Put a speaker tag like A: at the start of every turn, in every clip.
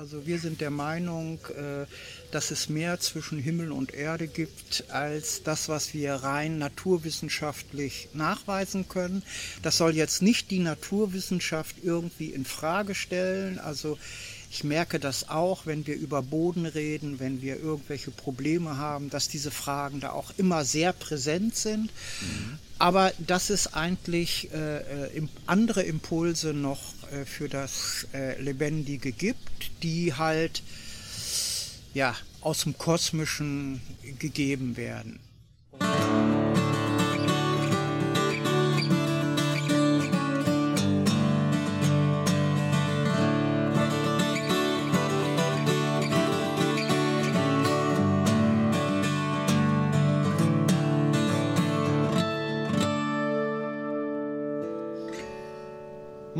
A: Also wir sind der Meinung, äh, dass es mehr zwischen Himmel und Erde gibt als das, was wir rein naturwissenschaftlich nachweisen können. Das soll jetzt nicht die Naturwissenschaft irgendwie in Frage stellen. Also ich merke das auch, wenn wir über Boden reden, wenn wir irgendwelche Probleme haben, dass diese Fragen da auch immer sehr präsent sind. Mhm. Aber dass es eigentlich äh, äh andere Impulse noch für das äh, Lebendige gibt, die halt ja aus dem Kosmischen gegeben werden.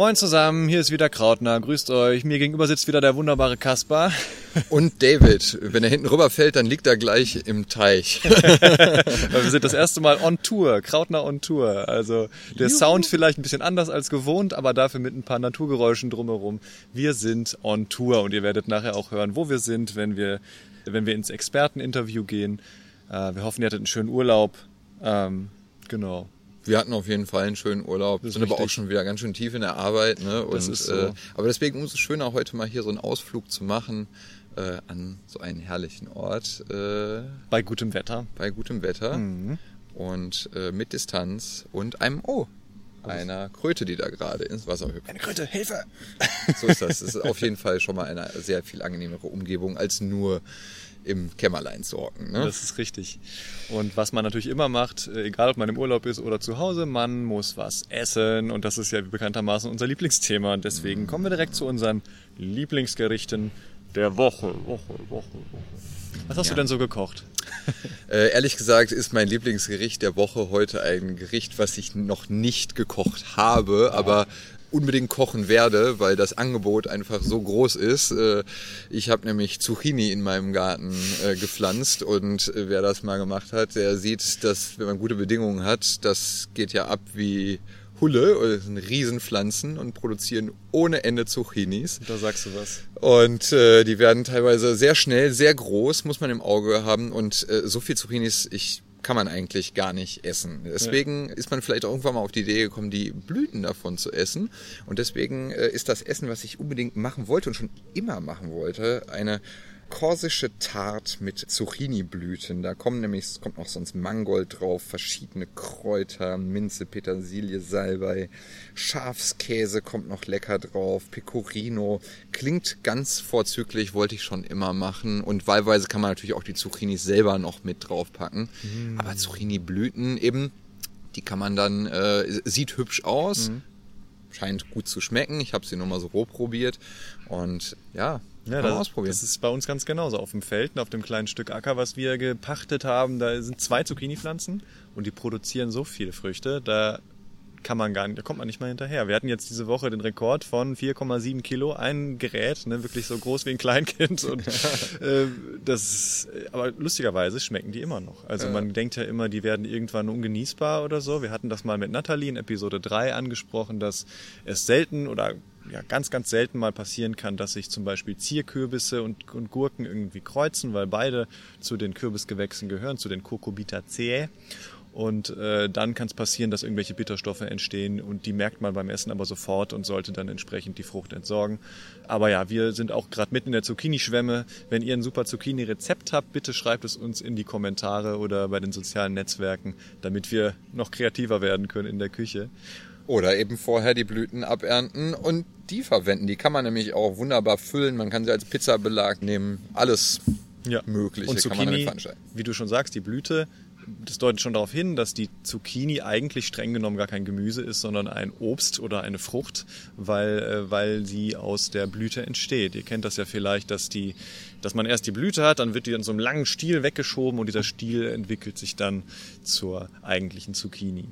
B: Moin zusammen, hier ist wieder Krautner, grüßt euch. Mir gegenüber sitzt wieder der wunderbare Kaspar.
C: Und David, wenn er hinten rüberfällt, dann liegt er gleich im Teich.
B: wir sind das erste Mal on Tour, Krautner on Tour. Also der Juhu. Sound vielleicht ein bisschen anders als gewohnt, aber dafür mit ein paar Naturgeräuschen drumherum. Wir sind on Tour und ihr werdet nachher auch hören, wo wir sind, wenn wir, wenn wir ins Experteninterview gehen. Äh, wir hoffen, ihr hattet einen schönen Urlaub. Ähm, genau.
C: Wir hatten auf jeden Fall einen schönen Urlaub, sind richtig. aber auch schon wieder ganz schön tief in der Arbeit. Ne? Und,
B: das ist so.
C: äh, aber deswegen umso schöner, heute mal hier so einen Ausflug zu machen äh, an so einen herrlichen Ort.
B: Äh, bei gutem Wetter.
C: Bei gutem Wetter. Mhm. Und äh, mit Distanz und einem Oh, einer Kröte, die da gerade ins Wasser hüpft.
B: Eine Kröte, Hilfe!
C: So ist das. Das ist auf jeden Fall schon mal eine sehr viel angenehmere Umgebung als nur im Kämmerlein hocken. Ne?
B: Das ist richtig. Und was man natürlich immer macht, äh, egal ob man im Urlaub ist oder zu Hause, man muss was essen. Und das ist ja bekanntermaßen unser Lieblingsthema. Und deswegen kommen wir direkt zu unseren Lieblingsgerichten der Woche. Woche, Woche, Woche. Was hast ja. du denn so gekocht?
C: Äh, ehrlich gesagt ist mein Lieblingsgericht der Woche heute ein Gericht, was ich noch nicht gekocht habe, aber unbedingt kochen werde, weil das Angebot einfach so groß ist. Äh, ich habe nämlich Zucchini in meinem Garten äh, gepflanzt und äh, wer das mal gemacht hat, der sieht, dass wenn man gute Bedingungen hat, das geht ja ab wie Hulle, oder das sind Riesenpflanzen und produzieren ohne Ende Zucchinis.
B: Da sagst du was.
C: Und äh, die werden teilweise sehr schnell, sehr groß, muss man im Auge haben. Und äh, so viel Zucchinis, ich kann man eigentlich gar nicht essen. Deswegen ja. ist man vielleicht auch irgendwann mal auf die Idee gekommen, die Blüten davon zu essen. Und deswegen äh, ist das Essen, was ich unbedingt machen wollte und schon immer machen wollte, eine korsische Tart mit Zucchini-Blüten. Da kommen nämlich, es kommt noch sonst Mangold drauf, verschiedene Kräuter, Minze, Petersilie, Salbei, Schafskäse kommt noch lecker drauf, Pecorino. Klingt ganz vorzüglich, wollte ich schon immer machen. Und wahlweise kann man natürlich auch die Zucchinis selber noch mit draufpacken. Mm. Aber Zucchini-Blüten eben, die kann man dann, äh, sieht hübsch aus. Mm scheint gut zu schmecken. Ich habe sie nur mal so roh probiert und ja,
B: ja, das, ausprobieren. das ist bei uns ganz genauso. Auf dem Feld, auf dem kleinen Stück Acker, was wir gepachtet haben, da sind zwei Zucchini-Pflanzen und die produzieren so viele Früchte, da kann man gar nicht, da kommt man nicht mal hinterher. Wir hatten jetzt diese Woche den Rekord von 4,7 Kilo, ein Gerät, ne, wirklich so groß wie ein Kleinkind. Und äh, das, aber lustigerweise schmecken die immer noch. Also ja. man denkt ja immer, die werden irgendwann ungenießbar oder so. Wir hatten das mal mit Nathalie in Episode 3 angesprochen, dass es selten oder ja, ganz, ganz selten mal passieren kann, dass sich zum Beispiel Zierkürbisse und, und Gurken irgendwie kreuzen, weil beide zu den Kürbisgewächsen gehören, zu den Cucurbitaceae. Und äh, dann kann es passieren, dass irgendwelche Bitterstoffe entstehen und die merkt man beim Essen aber sofort und sollte dann entsprechend die Frucht entsorgen. Aber ja, wir sind auch gerade mitten in der Zucchini-Schwemme. Wenn ihr ein super Zucchini-Rezept habt, bitte schreibt es uns in die Kommentare oder bei den sozialen Netzwerken, damit wir noch kreativer werden können in der Küche.
C: Oder eben vorher die Blüten abernten und die verwenden. Die kann man nämlich auch wunderbar füllen. Man kann sie als Pizzabelag nehmen. Alles ja. Mögliche
B: und Zucchini, wie du schon sagst, die Blüte, das deutet schon darauf hin, dass die Zucchini eigentlich streng genommen gar kein Gemüse ist, sondern ein Obst oder eine Frucht, weil, äh, weil sie aus der Blüte entsteht. Ihr kennt das ja vielleicht, dass, die, dass man erst die Blüte hat, dann wird die in so einem langen Stiel weggeschoben und dieser Stiel entwickelt sich dann zur eigentlichen Zucchini.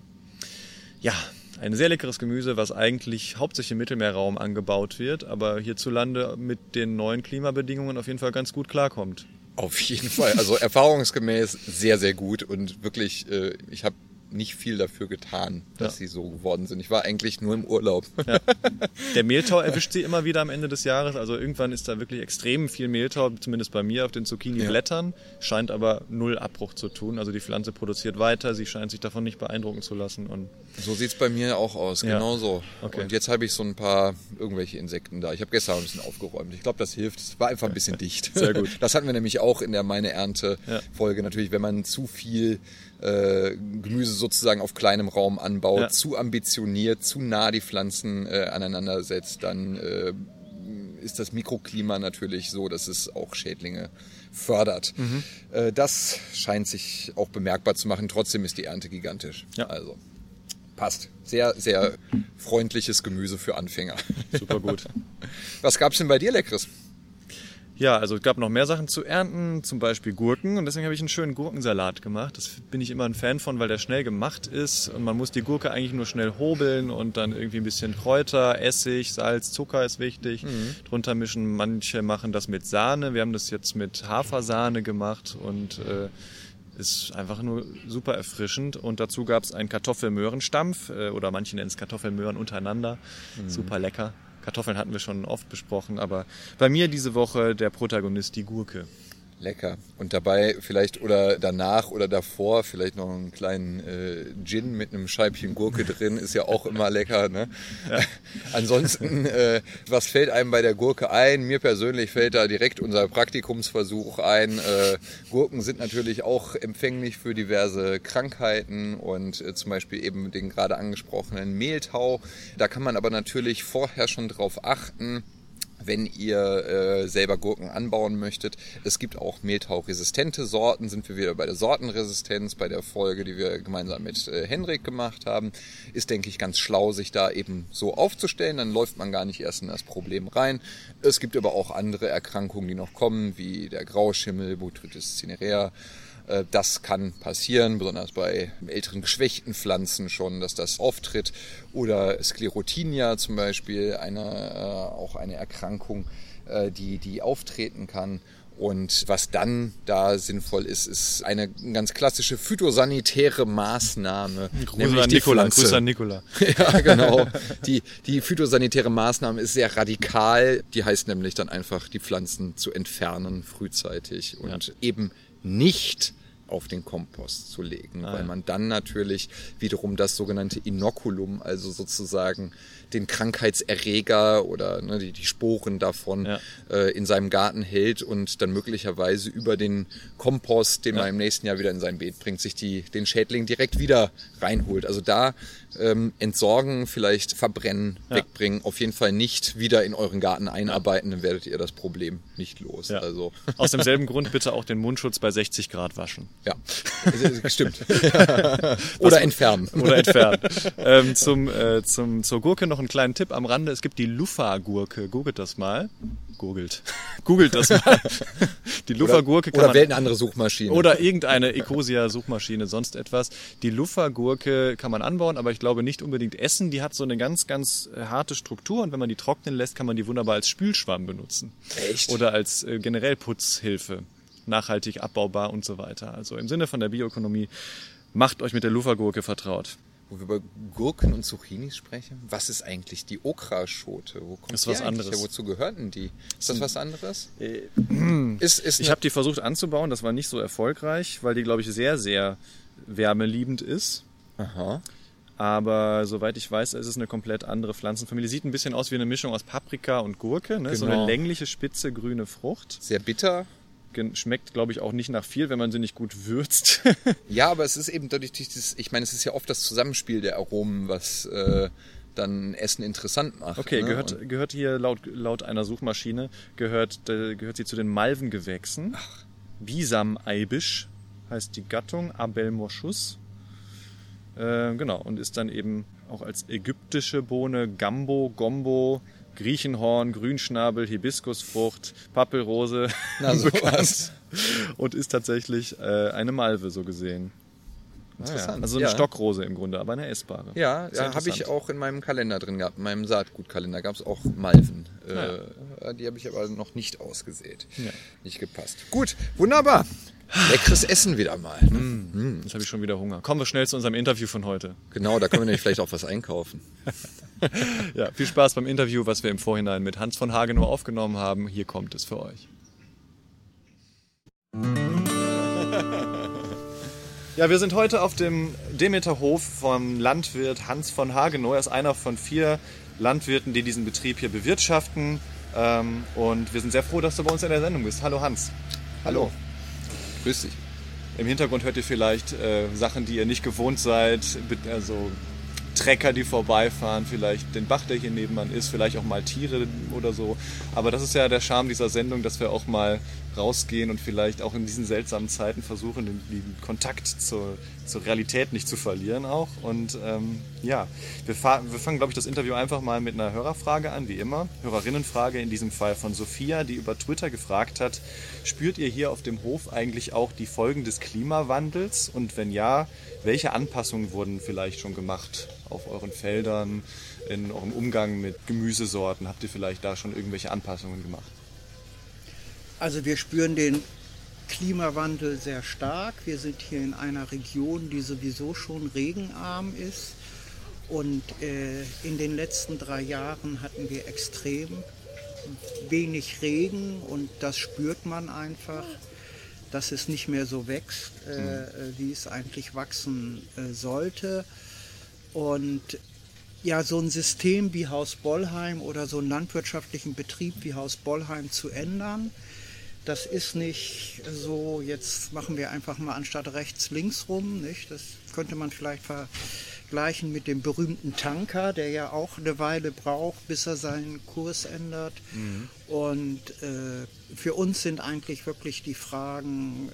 B: Ja, ein sehr leckeres Gemüse, was eigentlich hauptsächlich im Mittelmeerraum angebaut wird, aber hierzulande mit den neuen Klimabedingungen auf jeden Fall ganz gut klarkommt.
C: Auf jeden Fall. Also erfahrungsgemäß sehr, sehr gut und wirklich, äh, ich habe nicht viel dafür getan, dass sie so geworden sind. Ich war eigentlich nur im Urlaub.
B: Ja. Der Mehltau erwischt sie immer wieder am Ende des Jahres. Also irgendwann ist da wirklich extrem viel Mehltau, zumindest bei mir auf den Zucchini-Blättern, scheint aber null Abbruch zu tun. Also die Pflanze produziert weiter, sie scheint sich davon nicht beeindrucken zu lassen. Und
C: So sieht's bei mir auch aus,
B: Ja.
C: genau so.
B: Okay.
C: Und jetzt habe ich so ein paar irgendwelche Insekten da. Ich habe gestern ein bisschen aufgeräumt. Ich glaube, das hilft. Es war einfach ein bisschen dicht.
B: Sehr gut.
C: Das hatten wir nämlich auch in der Meine Ernte-Folge. Natürlich, wenn man zu viel äh, Gemüse sozusagen auf kleinem Raum anbaut,
B: Ja.
C: zu ambitioniert, zu nah die Pflanzen äh, aneinander setzt, dann äh, ist das Mikroklima natürlich so, dass es auch Schädlinge fördert.
B: Mhm.
C: Äh, das scheint sich auch bemerkbar zu machen. Trotzdem ist die Ernte gigantisch.
B: Ja.
C: Also passt. Sehr, sehr freundliches Gemüse für Anfänger.
B: super gut.
C: Was gab's denn bei dir Leckeres?
B: Ja, also es gab noch mehr Sachen zu ernten, zum Beispiel Gurken und deswegen habe ich einen schönen Gurkensalat gemacht. Das bin ich immer ein Fan von, weil der schnell gemacht ist und man muss die Gurke eigentlich nur schnell hobeln und dann irgendwie ein bisschen Kräuter, Essig, Salz, Zucker ist wichtig, drunter mischen. Manche machen das mit Sahne, wir haben das jetzt mit Hafersahne gemacht und äh, ist einfach nur super erfrischend. Und dazu gab es einen Kartoffelmöhrenstampf äh, oder manche nennen es Kartoffelmöhren untereinander. Super lecker. Kartoffeln hatten wir schon oft besprochen, aber bei mir diese Woche der Protagonist die Gurke.
C: Lecker. Und dabei vielleicht oder danach oder davor vielleicht noch einen kleinen äh, Gin mit einem Scheibchen Gurke drin, ist ja auch immer lecker. Ne? Ansonsten, äh, was fällt einem bei der Gurke ein? Mir persönlich fällt da direkt unser Praktikumsversuch ein. Äh, Gurken sind natürlich auch empfänglich für diverse Krankheiten und äh, zum Beispiel eben den gerade angesprochenen Mehltau. Da kann man aber natürlich vorher schon drauf achten wenn ihr äh, selber Gurken anbauen möchtet. Es gibt auch mehltauresistente Sorten, sind wir wieder bei der Sortenresistenz, bei der Folge, die wir gemeinsam mit äh, Henrik gemacht haben. Ist, denke ich, ganz schlau, sich da eben so aufzustellen, dann läuft man gar nicht erst in das Problem rein. Es gibt aber auch andere Erkrankungen, die noch kommen, wie der Grauschimmel, Botrytis cinerea. Äh, Das kann passieren, besonders bei älteren geschwächten Pflanzen schon, dass das auftritt. Oder Sklerotinia zum Beispiel, eine, äh, auch eine Erkrankung, äh, die, die auftreten kann. Und was dann da sinnvoll ist, ist eine ganz klassische phytosanitäre Maßnahme.
B: Grüße an Nikola, Grüße an Nikola.
C: Ja, genau. Die, die phytosanitäre Maßnahme ist sehr radikal. Die heißt nämlich dann einfach, die Pflanzen zu entfernen frühzeitig und eben nicht auf den Kompost zu legen, weil man dann natürlich wiederum das sogenannte Inokulum, also sozusagen den Krankheitserreger oder ne, die, die Sporen davon
B: Ja.
C: äh, in seinem Garten hält und dann möglicherweise über den Kompost, den man im nächsten Jahr wieder in sein Beet bringt, sich die, den Schädling direkt wieder reinholt. Also da ähm, entsorgen, vielleicht verbrennen, wegbringen, auf jeden Fall nicht wieder in euren Garten einarbeiten, dann werdet ihr das Problem nicht los.
B: Ja.
C: Also
B: Aus demselben Grund bitte auch den Mundschutz bei 60 Grad waschen.
C: ja, stimmt. Oder entfernen.
B: Oder entfernen. ähm, zum, äh, zum, zur Gurke noch einen kleinen Tipp am Rande. Es gibt die Luffa-Gurke. Googelt das mal. Googelt. Googelt das mal. Die Luffa-Gurke kann
C: Oder
B: man...
C: wählt eine andere Suchmaschine.
B: Oder irgendeine Ecosia-Suchmaschine, sonst etwas. Die Luffa-Gurke kann man anbauen, aber ich glaube nicht unbedingt essen. Die hat so eine ganz, ganz harte Struktur und wenn man die trocknen lässt, kann man die wunderbar als Spülschwamm benutzen.
C: Echt?
B: Oder als äh, generell Putzhilfe. Nachhaltig abbaubar und so weiter. Also im Sinne von der Bioökonomie, macht euch mit der Luffa-Gurke vertraut.
C: Wo wir über Gurken und Zucchinis sprechen, was ist eigentlich die Okraschote? Wo kommt
B: Ist was
C: eigentlich
B: anderes.
C: her? Wozu gehört denn die? Ist das was anderes?
B: Äh,
C: ist, ist
B: Ich habe die versucht anzubauen, das war nicht so erfolgreich, weil die, glaube ich, sehr, sehr wärmeliebend ist.
C: Aha.
B: Aber soweit ich weiß, ist es eine komplett andere Pflanzenfamilie. Sieht ein bisschen aus wie eine Mischung aus Paprika und Gurke. Ne? So
C: Genau.
B: eine längliche, spitze, grüne Frucht.
C: Sehr bitter.
B: Schmeckt, glaube ich, auch nicht nach viel, wenn man sie nicht gut würzt.
C: Ja, aber es ist eben dadurch, dieses, ich meine, es ist ja oft das Zusammenspiel der Aromen, was äh, dann Essen interessant macht.
B: Okay,
C: ne? Und-
B: gehört, gehört hier laut, laut einer Suchmaschine, gehört, äh, gehört sie zu den Malvengewächsen. Bisam-Eibisch heißt die Gattung, Abelmoschus. Äh, genau, und ist dann eben auch als ägyptische Bohne, Gambo, Gombo, Griechenhorn, Grünschnabel, Hibiskusfrucht, Pappelrose
C: Na, sowas.
B: und ist tatsächlich äh, eine Malve so gesehen.
C: Interessant.
B: Also eine
C: ja.
B: Stockrose im Grunde, aber eine essbare.
C: Ja, ja habe ich auch in meinem Kalender drin gehabt. In meinem Saatgutkalender gab es auch Malven. Äh, Die habe ich aber noch nicht ausgesät.
B: Ja.
C: Nicht gepasst. Gut, wunderbar. Leckeres Essen wieder mal. Ne?
B: Mm, jetzt habe ich schon wieder Hunger. Kommen wir schnell zu unserem Interview von heute.
C: Genau, da können wir nämlich vielleicht auch was einkaufen.
B: ja, viel Spaß beim Interview, was wir im Vorhinein mit Hans von Hagenow aufgenommen haben. Hier kommt es für euch. Ja, wir sind heute auf dem Demeterhof vom Landwirt Hans von Hagenow. Er ist einer von vier Landwirten, die diesen Betrieb hier bewirtschaften. Ähm, und wir sind sehr froh, dass du bei uns in der Sendung bist. Hallo Hans.
C: Hallo. Grüß dich.
B: Im Hintergrund hört ihr vielleicht äh, Sachen, die ihr nicht gewohnt seid. Also Trecker, die vorbeifahren, vielleicht den Bach, der hier nebenan ist, vielleicht auch mal Tiere oder so. Aber das ist ja der Charme dieser Sendung, dass wir auch mal rausgehen und vielleicht auch in diesen seltsamen Zeiten versuchen, den, den Kontakt zur, zur Realität nicht zu verlieren auch. Und ähm, ja, wir, wir fangen, glaube ich, das Interview einfach mal mit einer Hörerfrage an, wie immer. Hörerinnenfrage in diesem Fall von Sophia, die über Twitter gefragt hat, spürt ihr hier auf dem Hof eigentlich auch die Folgen des Klimawandels? Und wenn ja, welche Anpassungen wurden vielleicht schon gemacht auf euren Feldern, in eurem Umgang mit Gemüsesorten? Habt ihr vielleicht da schon irgendwelche Anpassungen gemacht?
A: Also wir spüren den Klimawandel sehr stark. Wir sind hier in einer Region, die sowieso schon regenarm ist. Und äh, in den letzten drei Jahren hatten wir extrem wenig Regen und das spürt man einfach dass es nicht mehr so wächst, äh, mhm. wie es eigentlich wachsen äh, sollte. Und ja, so ein System wie Haus Bollheim oder so einen landwirtschaftlichen Betrieb wie Haus Bollheim zu ändern, das ist nicht so, jetzt machen wir einfach mal anstatt rechts links rum, nicht? Das könnte man vielleicht ver vergleichen mit dem berühmten Tanker, der ja auch eine Weile braucht, bis er seinen Kurs ändert. Mhm. Und äh, für uns sind eigentlich wirklich die Fragen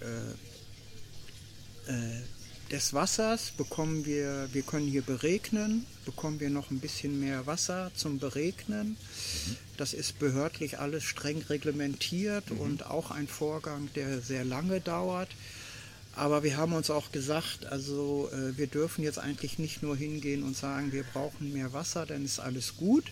A: äh, äh, des Wassers, bekommen wir, wir können hier beregnen, bekommen wir noch ein bisschen mehr Wasser zum Beregnen. Mhm. Das ist behördlich alles streng reglementiert mhm. und auch ein Vorgang, der sehr lange dauert. Aber wir haben uns auch gesagt, also äh, wir dürfen jetzt eigentlich nicht nur hingehen und sagen, wir brauchen mehr Wasser, dann ist alles gut,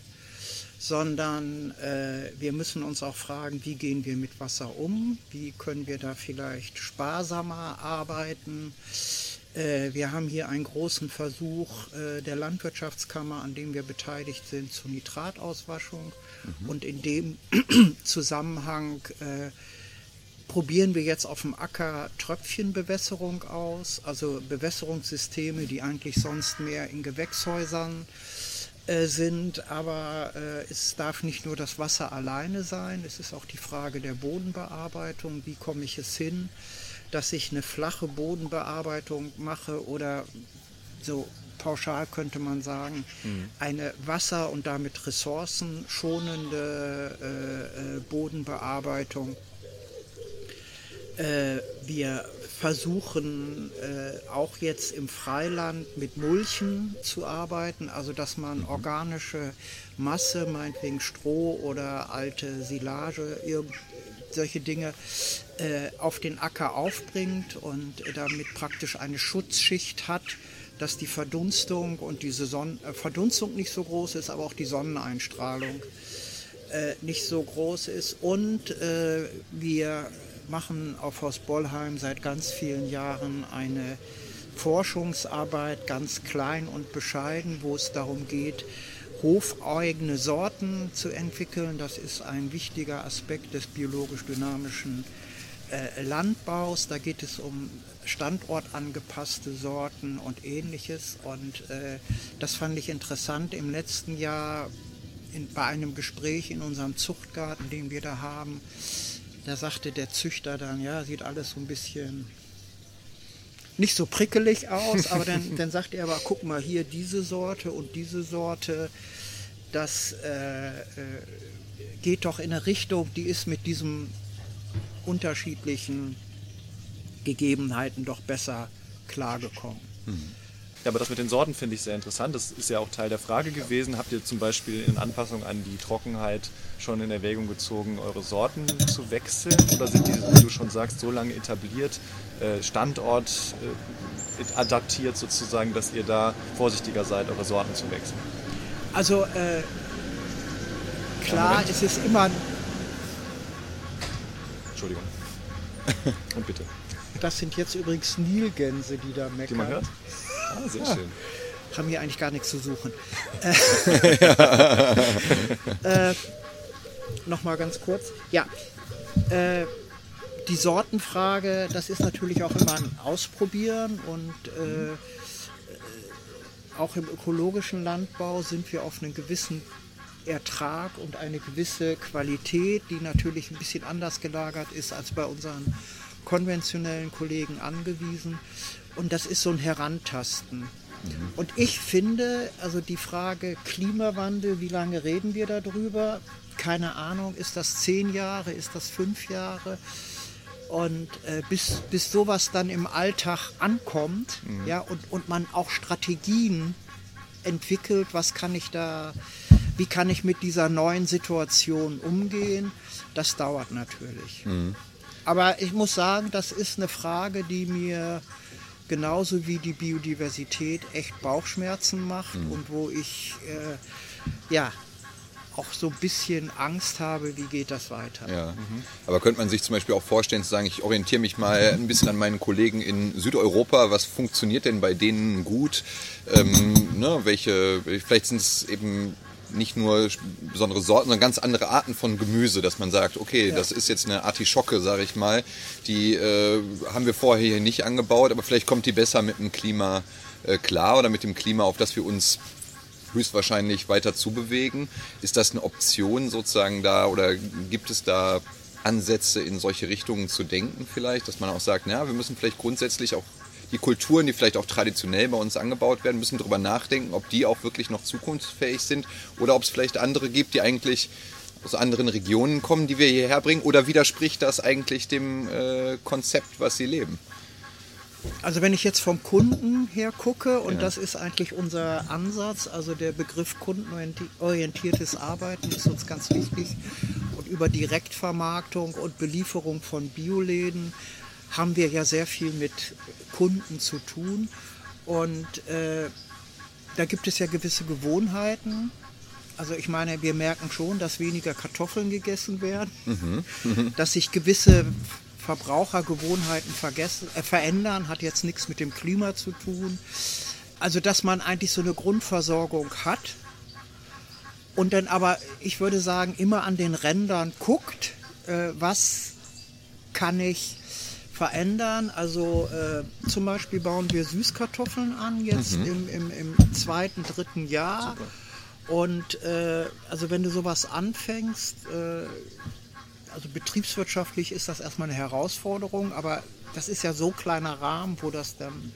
A: sondern äh, wir müssen uns auch fragen, wie gehen wir mit Wasser um, wie können wir da vielleicht sparsamer arbeiten. Äh, wir haben hier einen großen Versuch äh, der Landwirtschaftskammer, an dem wir beteiligt sind, zur Nitratauswaschung. Mhm. Und in dem Zusammenhang äh, probieren wir jetzt auf dem Acker Tröpfchenbewässerung aus, also Bewässerungssysteme, die eigentlich sonst mehr in Gewächshäusern äh, sind, aber äh, es darf nicht nur das Wasser alleine sein, es ist auch die Frage der Bodenbearbeitung, wie komme ich es hin, dass ich eine flache Bodenbearbeitung mache oder so pauschal könnte man sagen, mhm. eine wasser- und damit ressourcenschonende äh, äh Bodenbearbeitung äh, wir versuchen äh, auch jetzt im Freiland mit Mulchen zu arbeiten, also dass man mhm. organische Masse, meinetwegen Stroh oder alte Silage, solche Dinge äh, auf den Acker aufbringt und damit praktisch eine Schutzschicht hat, dass die Verdunstung und diese Sonne, äh, Verdunstung nicht so groß ist, aber auch die Sonneneinstrahlung äh, nicht so groß ist. Und wir machen auf Haus Bollheim seit ganz vielen Jahren eine Forschungsarbeit, ganz klein und bescheiden, wo es darum geht, hofeigene Sorten zu entwickeln. Das ist ein wichtiger Aspekt des biologisch dynamischen äh, Landbaus. Da geht es um standortangepasste Sorten und ähnliches. Und äh, das fand ich interessant im letzten Jahr in, bei einem Gespräch in unserem Zuchtgarten, den wir da haben da sagte der Züchter dann, ja, sieht alles so ein bisschen nicht so prickelig aus, aber dann, dann sagt er aber, guck mal hier diese Sorte und diese Sorte, das äh, äh, geht doch in eine Richtung, die ist mit diesen unterschiedlichen Gegebenheiten doch besser klargekommen. Mhm.
B: Ja, aber das mit den Sorten finde ich sehr interessant. Das ist ja auch Teil der Frage gewesen. Habt ihr zum Beispiel in Anpassung an die Trockenheit schon in Erwägung gezogen, eure Sorten zu wechseln? Oder sind die, wie du schon sagst, so lange etabliert, äh, Standort äh, adaptiert sozusagen, dass ihr da vorsichtiger seid, eure Sorten zu wechseln?
A: Also äh, klar, es ist immer...
B: Entschuldigung. Und bitte.
A: Das sind jetzt übrigens Nilgänse, die da meckern.
B: Die man hört? Ah, sehr schön.
A: Haben hier eigentlich gar nichts zu suchen. äh, Nochmal ganz kurz. Ja, äh, die Sortenfrage, das ist natürlich auch immer ein Ausprobieren und äh, auch im ökologischen Landbau sind wir auf einen gewissen Ertrag und eine gewisse Qualität, die natürlich ein bisschen anders gelagert ist als bei unseren konventionellen Kollegen angewiesen. Und das ist so ein Herantasten. Und ich finde, also die Frage Klimawandel, wie lange reden wir darüber? Keine Ahnung, ist das zehn Jahre, ist das fünf Jahre? Und äh, bis, bis sowas dann im Alltag ankommt, ja, und, und man auch Strategien entwickelt, was kann ich da, wie kann ich mit dieser neuen Situation umgehen, das dauert natürlich. Aber ich muss sagen, das ist eine Frage, die mir genauso wie die Biodiversität echt Bauchschmerzen macht und wo ich äh, ja auch so ein bisschen Angst habe, wie geht das weiter.
C: Ja. Aber könnte man sich zum Beispiel auch vorstellen, zu sagen, ich orientiere mich mal ein bisschen an meinen Kollegen in Südeuropa, was funktioniert denn bei denen gut? Ähm, ne, welche, vielleicht sind es eben nicht nur besondere Sorten, sondern ganz andere Arten von Gemüse, dass man sagt, okay,
A: Ja.
C: das ist jetzt eine Artischocke, sage ich mal, die äh, haben wir vorher hier nicht angebaut, aber vielleicht kommt die besser mit dem Klima äh, klar oder mit dem Klima, auf das wir uns höchstwahrscheinlich weiter zubewegen. Ist das eine Option sozusagen da oder gibt es da Ansätze in solche Richtungen zu denken vielleicht, dass man auch sagt, na, wir müssen vielleicht grundsätzlich auch die Kulturen, die vielleicht auch traditionell bei uns angebaut werden, müssen darüber nachdenken, ob die auch wirklich noch zukunftsfähig sind oder ob es vielleicht andere gibt, die eigentlich aus anderen Regionen kommen, die wir hierher bringen oder widerspricht das eigentlich dem äh, Konzept, was sie leben?
A: Also wenn ich jetzt vom Kunden her gucke, und das ist eigentlich unser Ansatz, also der Begriff kundenorientiertes Arbeiten ist uns ganz wichtig. Und über Direktvermarktung und Belieferung von Bioläden haben wir ja sehr viel mit Kunden zu tun. Und äh, da gibt es ja gewisse Gewohnheiten. Also ich meine, wir merken schon, dass weniger Kartoffeln gegessen werden, dass sich gewisse Verbrauchergewohnheiten vergessen, äh, verändern, hat jetzt nichts mit dem Klima zu tun. Also dass man eigentlich so eine Grundversorgung hat und dann aber, ich würde sagen, immer an den Rändern guckt, äh, was kann ich verändern. Also äh, zum Beispiel bauen wir Süßkartoffeln an, jetzt im, im, im zweiten, dritten Jahr. Und äh, also wenn du sowas anfängst, äh, also betriebswirtschaftlich ist das erstmal eine Herausforderung, aber das ist ja so kleiner Rahmen, wo das dann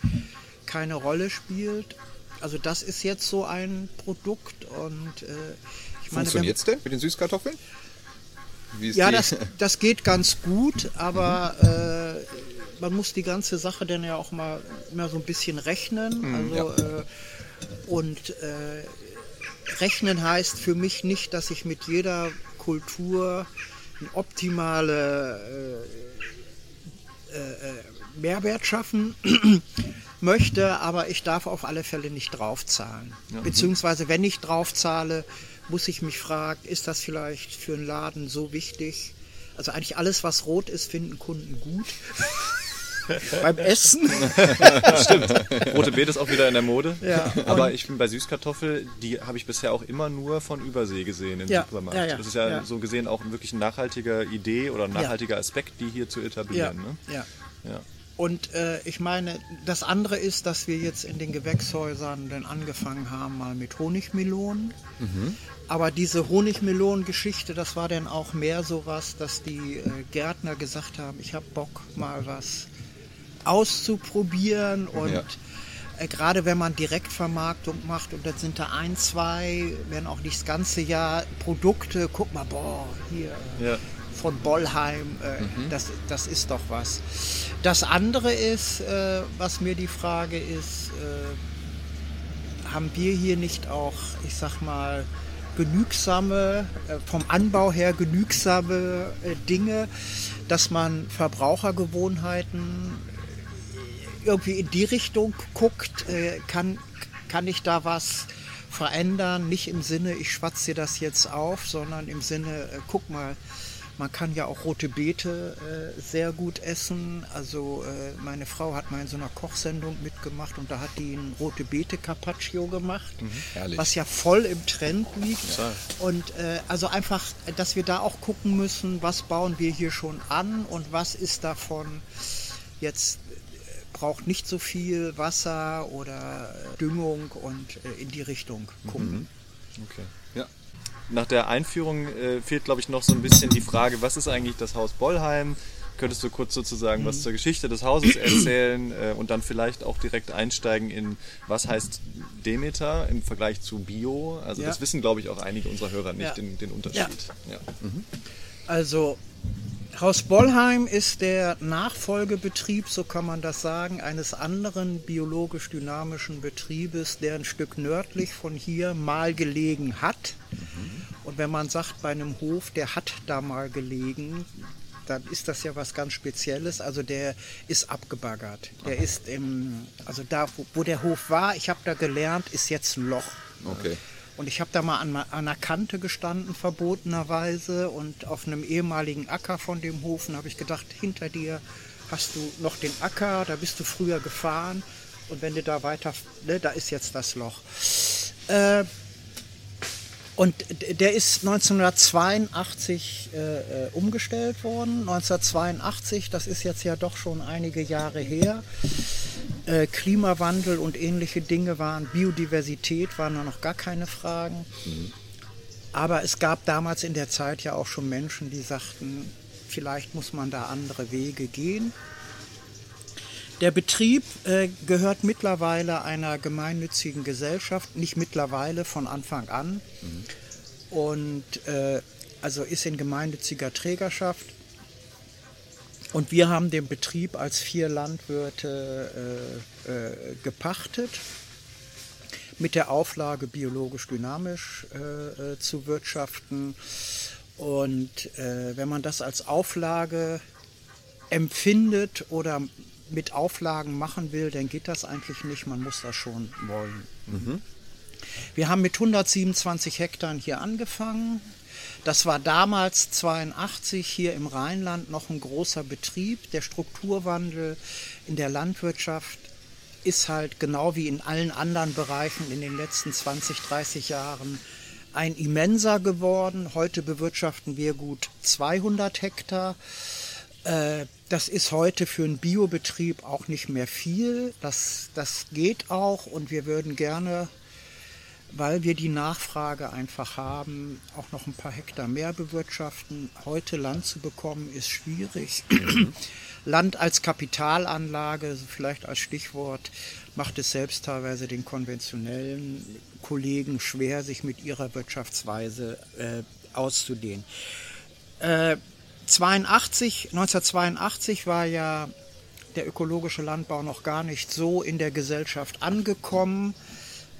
A: keine Rolle spielt. Also das ist jetzt so ein Produkt und äh, ich meine,
C: Funktioniert es denn mit den Süßkartoffeln?
A: Ja,
C: die-
A: das, das geht ganz gut, aber äh, man muss die ganze Sache dann ja auch mal, mal so ein bisschen rechnen. Also, äh, und äh, rechnen heißt für mich nicht, dass ich mit jeder Kultur eine optimale äh, äh, Mehrwert schaffen möchte, aber ich darf auf alle Fälle nicht draufzahlen. Beziehungsweise wenn ich draufzahle, muss ich mich fragen, ist das vielleicht für einen Laden so wichtig? Also eigentlich alles, was rot ist, finden Kunden gut. Beim Essen.
B: Rote Beete ist auch wieder in der Mode.
A: Ja,
B: Aber ich bin bei Süßkartoffel, die habe ich bisher auch immer nur von Übersee gesehen im
A: Ja,
B: Supermarkt.
A: ja,
B: das ist ja, so gesehen auch wirklich eine nachhaltige Idee oder ein nachhaltiger Aspekt, die hier zu etablieren. Ne?
A: ja.
B: Ja.
A: Und äh, ich meine, das andere ist, dass wir jetzt in den Gewächshäusern dann angefangen haben, mal mit Honigmelonen. Aber diese Honigmelonen-Geschichte, das war dann auch mehr sowas, dass die äh, Gärtner gesagt haben, ich habe Bock, mal was auszuprobieren. Und
C: Ja.
A: äh, gerade wenn man Direktvermarktung macht und dann sind da ein, zwei, wenn auch nicht das ganze Jahr Produkte, guck mal, boah, hier
B: Ja.
A: von Bollheim, äh, das, das ist doch was. Das andere ist, äh, was mir die Frage ist, äh, haben wir hier nicht auch, ich sag mal, genügsame, äh, vom Anbau her genügsame äh, Dinge, dass man Verbrauchergewohnheiten irgendwie in die Richtung guckt, äh, kann, kann ich da was verändern? Nicht im Sinne, ich schwatze dir das jetzt auf, sondern im Sinne, äh, guck mal, Man kann ja auch rote Beete äh, sehr gut essen. Also äh, meine Frau hat mal in so einer Kochsendung mitgemacht und da hat die ein rote Beete Carpaccio gemacht,
C: herrlich.
A: was ja voll im Trend liegt.
B: Total.
A: Und äh, also einfach, dass wir da auch gucken müssen, was bauen wir hier schon an und was ist davon jetzt braucht nicht so viel Wasser oder äh, Düngung und äh, in die Richtung gucken.
B: Okay.
C: Ja.
B: Nach der Einführung äh, fehlt, glaube ich, noch so ein bisschen die Frage, was ist eigentlich das Haus Bollheim? Könntest du kurz sozusagen was zur Geschichte des Hauses erzählen äh, und dann vielleicht auch direkt einsteigen in, was heißt Demeter im Vergleich zu Bio? Also
A: Ja.
B: das wissen, glaube ich, auch einige unserer Hörer nicht,
A: Ja.
B: den, den Unterschied. Ja.
A: Also Haus Bollheim ist der Nachfolgebetrieb, so kann man das sagen, eines anderen biologisch dynamischen Betriebes, der ein Stück nördlich von hier mal gelegen hat. Und wenn man sagt bei einem Hof, der hat da mal gelegen, dann ist das ja was ganz Spezielles. Also der ist abgebaggert. Der ist im, also da, wo, wo der Hof war, ich habe da gelernt, ist jetzt ein Loch.
C: Okay.
A: Und ich habe da mal an, an einer Kante gestanden, verbotenerweise. Und auf einem ehemaligen Acker von dem Hofen habe ich gedacht, hinter dir hast du noch den Acker, da bist du früher gefahren. Und wenn du da weiter, ne, da ist jetzt das Loch. Äh, und der ist 1982 äh, äh, umgestellt worden. 1982, das ist jetzt ja doch schon einige Jahre her. Äh, Klimawandel und ähnliche Dinge waren, Biodiversität waren da noch gar keine Fragen. Aber es gab damals in der Zeit ja auch schon Menschen, die sagten, vielleicht muss man da andere Wege gehen. Der Betrieb äh, gehört mittlerweile einer gemeinnützigen Gesellschaft, nicht mittlerweile, von Anfang an. Und äh, also ist in gemeinnütziger Trägerschaft. Und wir haben den Betrieb als vier Landwirte äh, äh, gepachtet mit der Auflage biologisch dynamisch äh, äh, zu wirtschaften. Und wenn man das als Auflage empfindet oder mit Auflagen machen will, dann geht das eigentlich nicht. Man muss das schon wollen. Wir haben mit 127 Hektar hier angefangen. Das war damals 82 hier im Rheinland noch ein großer Betrieb. Der Strukturwandel in der Landwirtschaft ist halt genau wie in allen anderen Bereichen in den letzten 20, 30 Jahren ein immenser geworden. Heute bewirtschaften wir gut 200 Hektar. Äh, Das ist heute für einen Biobetrieb auch nicht mehr viel. Das, das geht auch und wir würden gerne, weil wir die Nachfrage einfach haben, auch noch ein paar Hektar mehr bewirtschaften. Heute Land zu bekommen ist schwierig. Land als Kapitalanlage, vielleicht als Stichwort, macht es selbst teilweise den konventionellen Kollegen schwer, sich mit ihrer Wirtschaftsweise äh, auszudehnen. Äh, 82, 1982 war ja der ökologische Landbau noch gar nicht so in der Gesellschaft angekommen,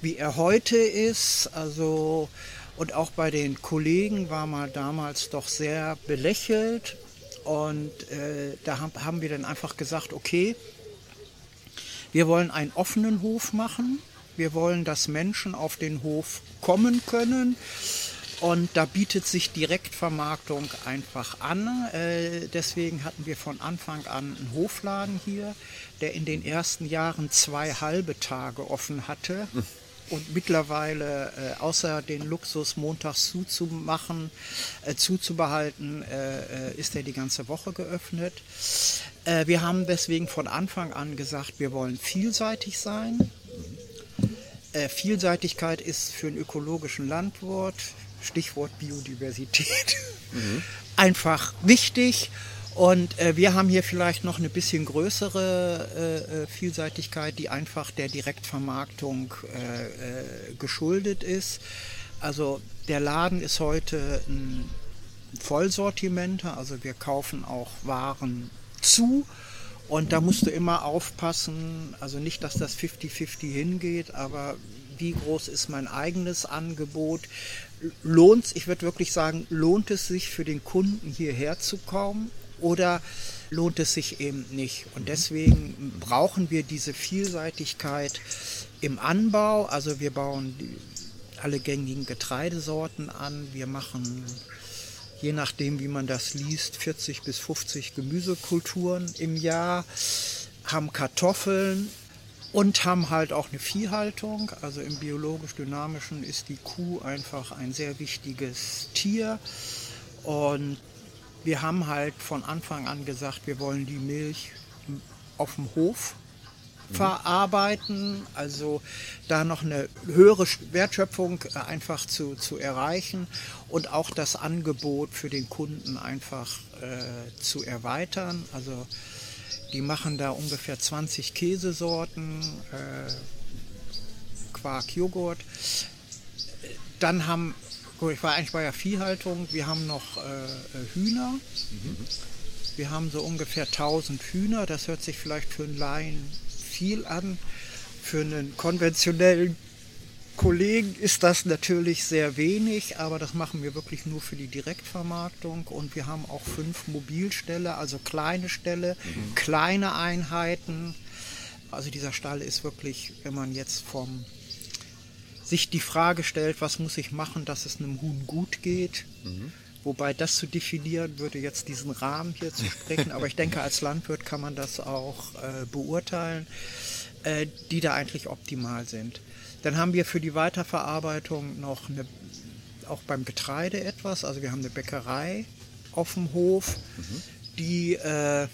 A: wie er heute ist. Also und auch bei den Kollegen war man damals doch sehr belächelt. Und äh, da haben, haben wir dann einfach gesagt, okay, wir wollen einen offenen Hof machen. Wir wollen, dass Menschen auf den Hof kommen können. Und da bietet sich Direktvermarktung einfach an. Äh, deswegen hatten wir von Anfang an einen Hofladen hier, der in den ersten Jahren zwei halbe Tage offen hatte. Und mittlerweile, äh, außer den Luxus montags zuzumachen, äh, zuzubehalten, ist er die ganze Woche geöffnet. Wir haben deswegen von Anfang an gesagt, wir wollen vielseitig sein. Vielseitigkeit ist für einen ökologischen Landwirt, Stichwort Biodiversität, einfach wichtig. Und äh, wir haben hier vielleicht noch eine bisschen größere äh, äh, Vielseitigkeit, die einfach der Direktvermarktung äh, äh, geschuldet ist. Also der Laden ist heute ein Vollsortimenter, also wir kaufen auch Waren zu. Und da musst du immer aufpassen, also nicht, dass das 50-50 hingeht, aber wie groß ist mein eigenes Angebot? Lohnt ich würde wirklich sagen, lohnt es sich für den Kunden hierher zu kommen oder lohnt es sich eben nicht? Und deswegen brauchen wir diese Vielseitigkeit im Anbau. Also wir bauen alle gängigen Getreidesorten an, wir machen je nachdem, wie man das liest, 40 bis 50 Gemüsekulturen im Jahr, haben Kartoffeln und haben halt auch eine Viehhaltung. Also im biologisch-dynamischen ist die Kuh einfach ein sehr wichtiges Tier. Und wir haben halt von Anfang an gesagt, wir wollen die Milch auf dem Hof verarbeiten, also da noch eine höhere Wertschöpfung äh, einfach zu, zu erreichen und auch das Angebot für den Kunden einfach äh, zu erweitern. Also die machen da ungefähr 20 Käsesorten, äh, Quark, Joghurt. Dann haben, ich war eigentlich bei der Viehhaltung, wir haben noch äh, Hühner. Mhm. Wir haben so ungefähr 1000 Hühner. Das hört sich vielleicht für einen Laien viel an. Für einen konventionellen Kollegen ist das natürlich sehr wenig, aber das machen wir wirklich nur für die Direktvermarktung und wir haben auch fünf Mobilställe, also kleine Ställe, mhm. kleine Einheiten. Also dieser Stall ist wirklich, wenn man jetzt vom sich die Frage stellt, was muss ich machen, dass es einem Huhn gut geht, mhm. Wobei das zu definieren würde jetzt diesen Rahmen hier zu sprechen, aber ich denke, als Landwirt kann man das auch äh, beurteilen, äh, die da eigentlich optimal sind. Dann haben wir für die Weiterverarbeitung noch eine, auch beim Getreide etwas, also wir haben eine Bäckerei auf dem Hof, mhm. die äh,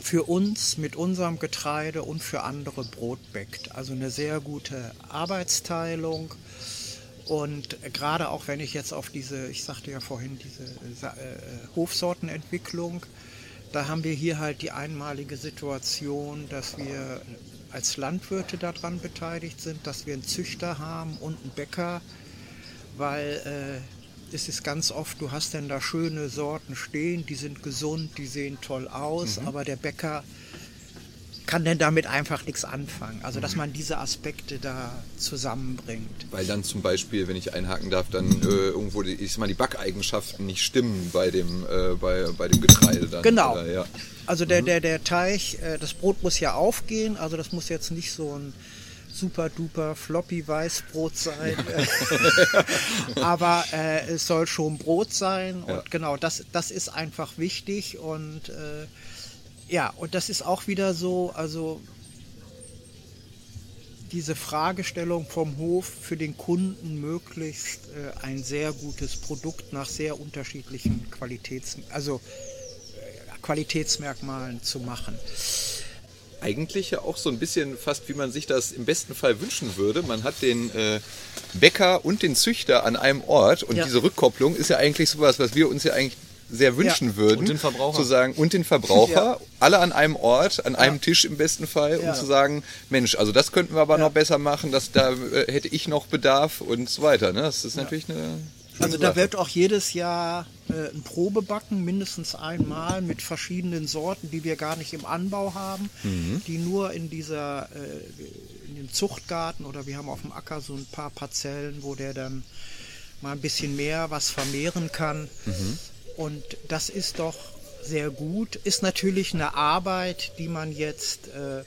A: für uns mit unserem Getreide und für andere Brot bäckt. Also eine sehr gute Arbeitsteilung und gerade auch wenn ich jetzt auf diese, ich sagte ja vorhin, diese äh, Hofsortenentwicklung, da haben wir hier halt die einmalige Situation, dass wir als Landwirte daran beteiligt sind, dass wir einen Züchter haben und einen Bäcker, weil äh, es ist ganz oft, du hast denn da schöne Sorten stehen, die sind gesund, die sehen toll aus, mhm. aber der Bäcker kann denn damit einfach nichts anfangen. Also dass man diese Aspekte da zusammenbringt.
C: Weil dann zum Beispiel, wenn ich einhaken darf, dann äh, irgendwo die, ich mal, die Backeigenschaften nicht stimmen bei dem, äh, bei, bei dem Getreide dann.
A: Genau. Oder, ja. Also der, mhm. der, der Teig, äh, das Brot muss ja aufgehen, also das muss jetzt nicht so ein super duper floppy Weißbrot sein. Aber äh, es soll schon Brot sein und ja. genau, das, das ist einfach wichtig und äh, ja, und das ist auch wieder so, also diese Fragestellung vom Hof für den Kunden möglichst äh, ein sehr gutes Produkt nach sehr unterschiedlichen Qualitäts also, äh, Qualitätsmerkmalen zu machen.
C: Eigentlich ja auch so ein bisschen fast, wie man sich das im besten Fall wünschen würde. Man hat den äh, Bäcker und den Züchter an einem Ort und ja. diese Rückkopplung ist ja eigentlich sowas, was wir uns ja eigentlich sehr wünschen ja. würden.
B: Und den Verbraucher.
C: Zu sagen, und den Verbraucher, ja. alle an einem Ort, an einem Tisch im besten Fall, um zu sagen, Mensch, also das könnten wir aber noch besser machen, dass da äh, hätte ich noch Bedarf und so weiter. Ne? Das ist natürlich eine.
A: Also da wird auch jedes Jahr äh, ein Probebacken, mindestens einmal, mit verschiedenen Sorten, die wir gar nicht im Anbau haben, mhm. die nur in dieser, äh, in dem Zuchtgarten oder wir haben auf dem Acker so ein paar Parzellen, wo der dann mal ein bisschen mehr was vermehren kann. Mhm. Und das ist doch sehr gut. Ist natürlich eine Arbeit, die man jetzt äh,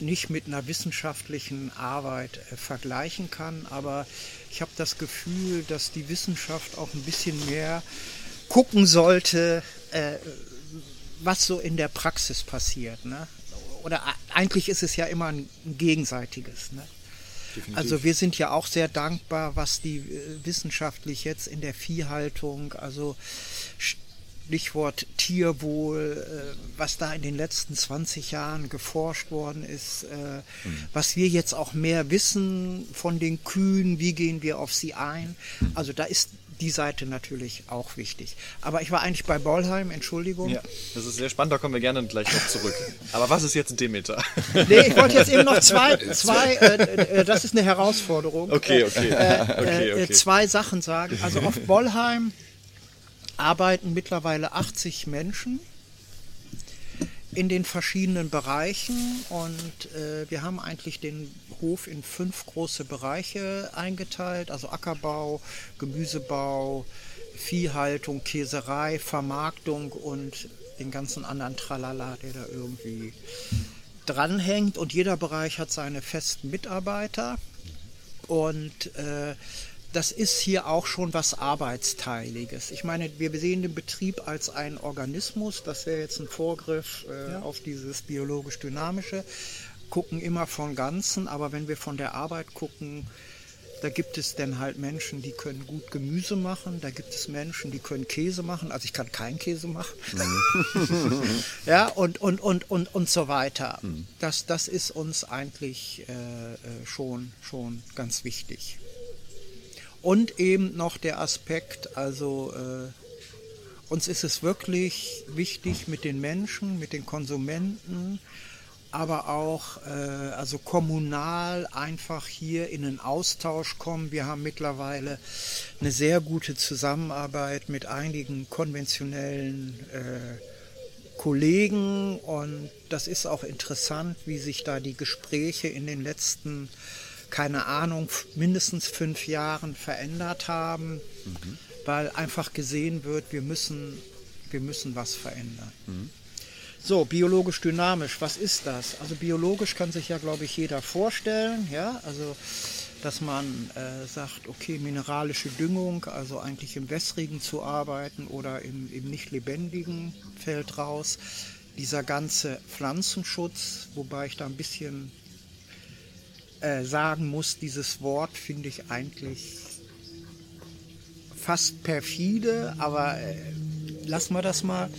A: nicht mit einer wissenschaftlichen Arbeit äh, vergleichen kann, aber ich habe das Gefühl, dass die Wissenschaft auch ein bisschen mehr gucken sollte, äh, was so in der Praxis passiert. Ne? Oder eigentlich ist es ja immer ein, gegenseitiges. Ne? Definitiv. Also wir sind ja auch sehr dankbar, was die äh, wissenschaftlich jetzt in der Viehhaltung, also Stichwort Tierwohl, äh, was da in den letzten 20 Jahren geforscht worden ist, äh, mhm. was wir jetzt auch mehr wissen von den Kühen, wie gehen wir auf sie ein. Also da ist die Seite natürlich auch wichtig. Aber ich war eigentlich bei Bollheim, Entschuldigung. Ja,
B: das ist sehr spannend, da kommen wir gerne gleich noch zurück. Aber was ist jetzt Demeter?
A: Nee, ich wollte jetzt eben noch zwei, zwei äh, äh, das ist eine Herausforderung.
B: Okay, okay. Äh,
A: okay, äh, okay. Zwei Sachen sagen. Also auf Bollheim arbeiten mittlerweile 80 Menschen in den verschiedenen Bereichen und äh, wir haben eigentlich den Hof in fünf große Bereiche eingeteilt, also Ackerbau, Gemüsebau, Viehhaltung, Käserei, Vermarktung und den ganzen anderen Tralala, der da irgendwie dranhängt. Und jeder Bereich hat seine festen Mitarbeiter. Und äh, das ist hier auch schon was Arbeitsteiliges. Ich meine, wir sehen den Betrieb als einen Organismus, das wäre jetzt ein Vorgriff äh, ja. auf dieses biologisch-dynamische, gucken immer von Ganzen, aber wenn wir von der Arbeit gucken, da gibt es dann halt Menschen, die können gut Gemüse machen. Da gibt es Menschen, die können Käse machen. Also ich kann keinen Käse machen. Mhm. ja, und, und, und, und, und so weiter. Mhm. Das, das ist uns eigentlich äh, äh, schon, schon ganz wichtig. Und eben noch der Aspekt, also äh, uns ist es wirklich wichtig mit den Menschen, mit den Konsumenten, aber auch äh, also kommunal einfach hier in einen Austausch kommen. Wir haben mittlerweile eine sehr gute Zusammenarbeit mit einigen konventionellen äh, Kollegen und das ist auch interessant, wie sich da die Gespräche in den letzten, keine Ahnung, mindestens fünf Jahren verändert haben, mhm. weil einfach gesehen wird, wir müssen, wir müssen was verändern. Mhm. So, biologisch dynamisch, was ist das? Also biologisch kann sich ja, glaube ich, jeder vorstellen, ja, also dass man äh, sagt, okay, mineralische Düngung, also eigentlich im wässrigen zu arbeiten oder im, im nicht lebendigen fällt raus. Dieser ganze Pflanzenschutz, wobei ich da ein bisschen äh, sagen muss, dieses Wort finde ich eigentlich fast perfide, aber äh, lassen wir das mal.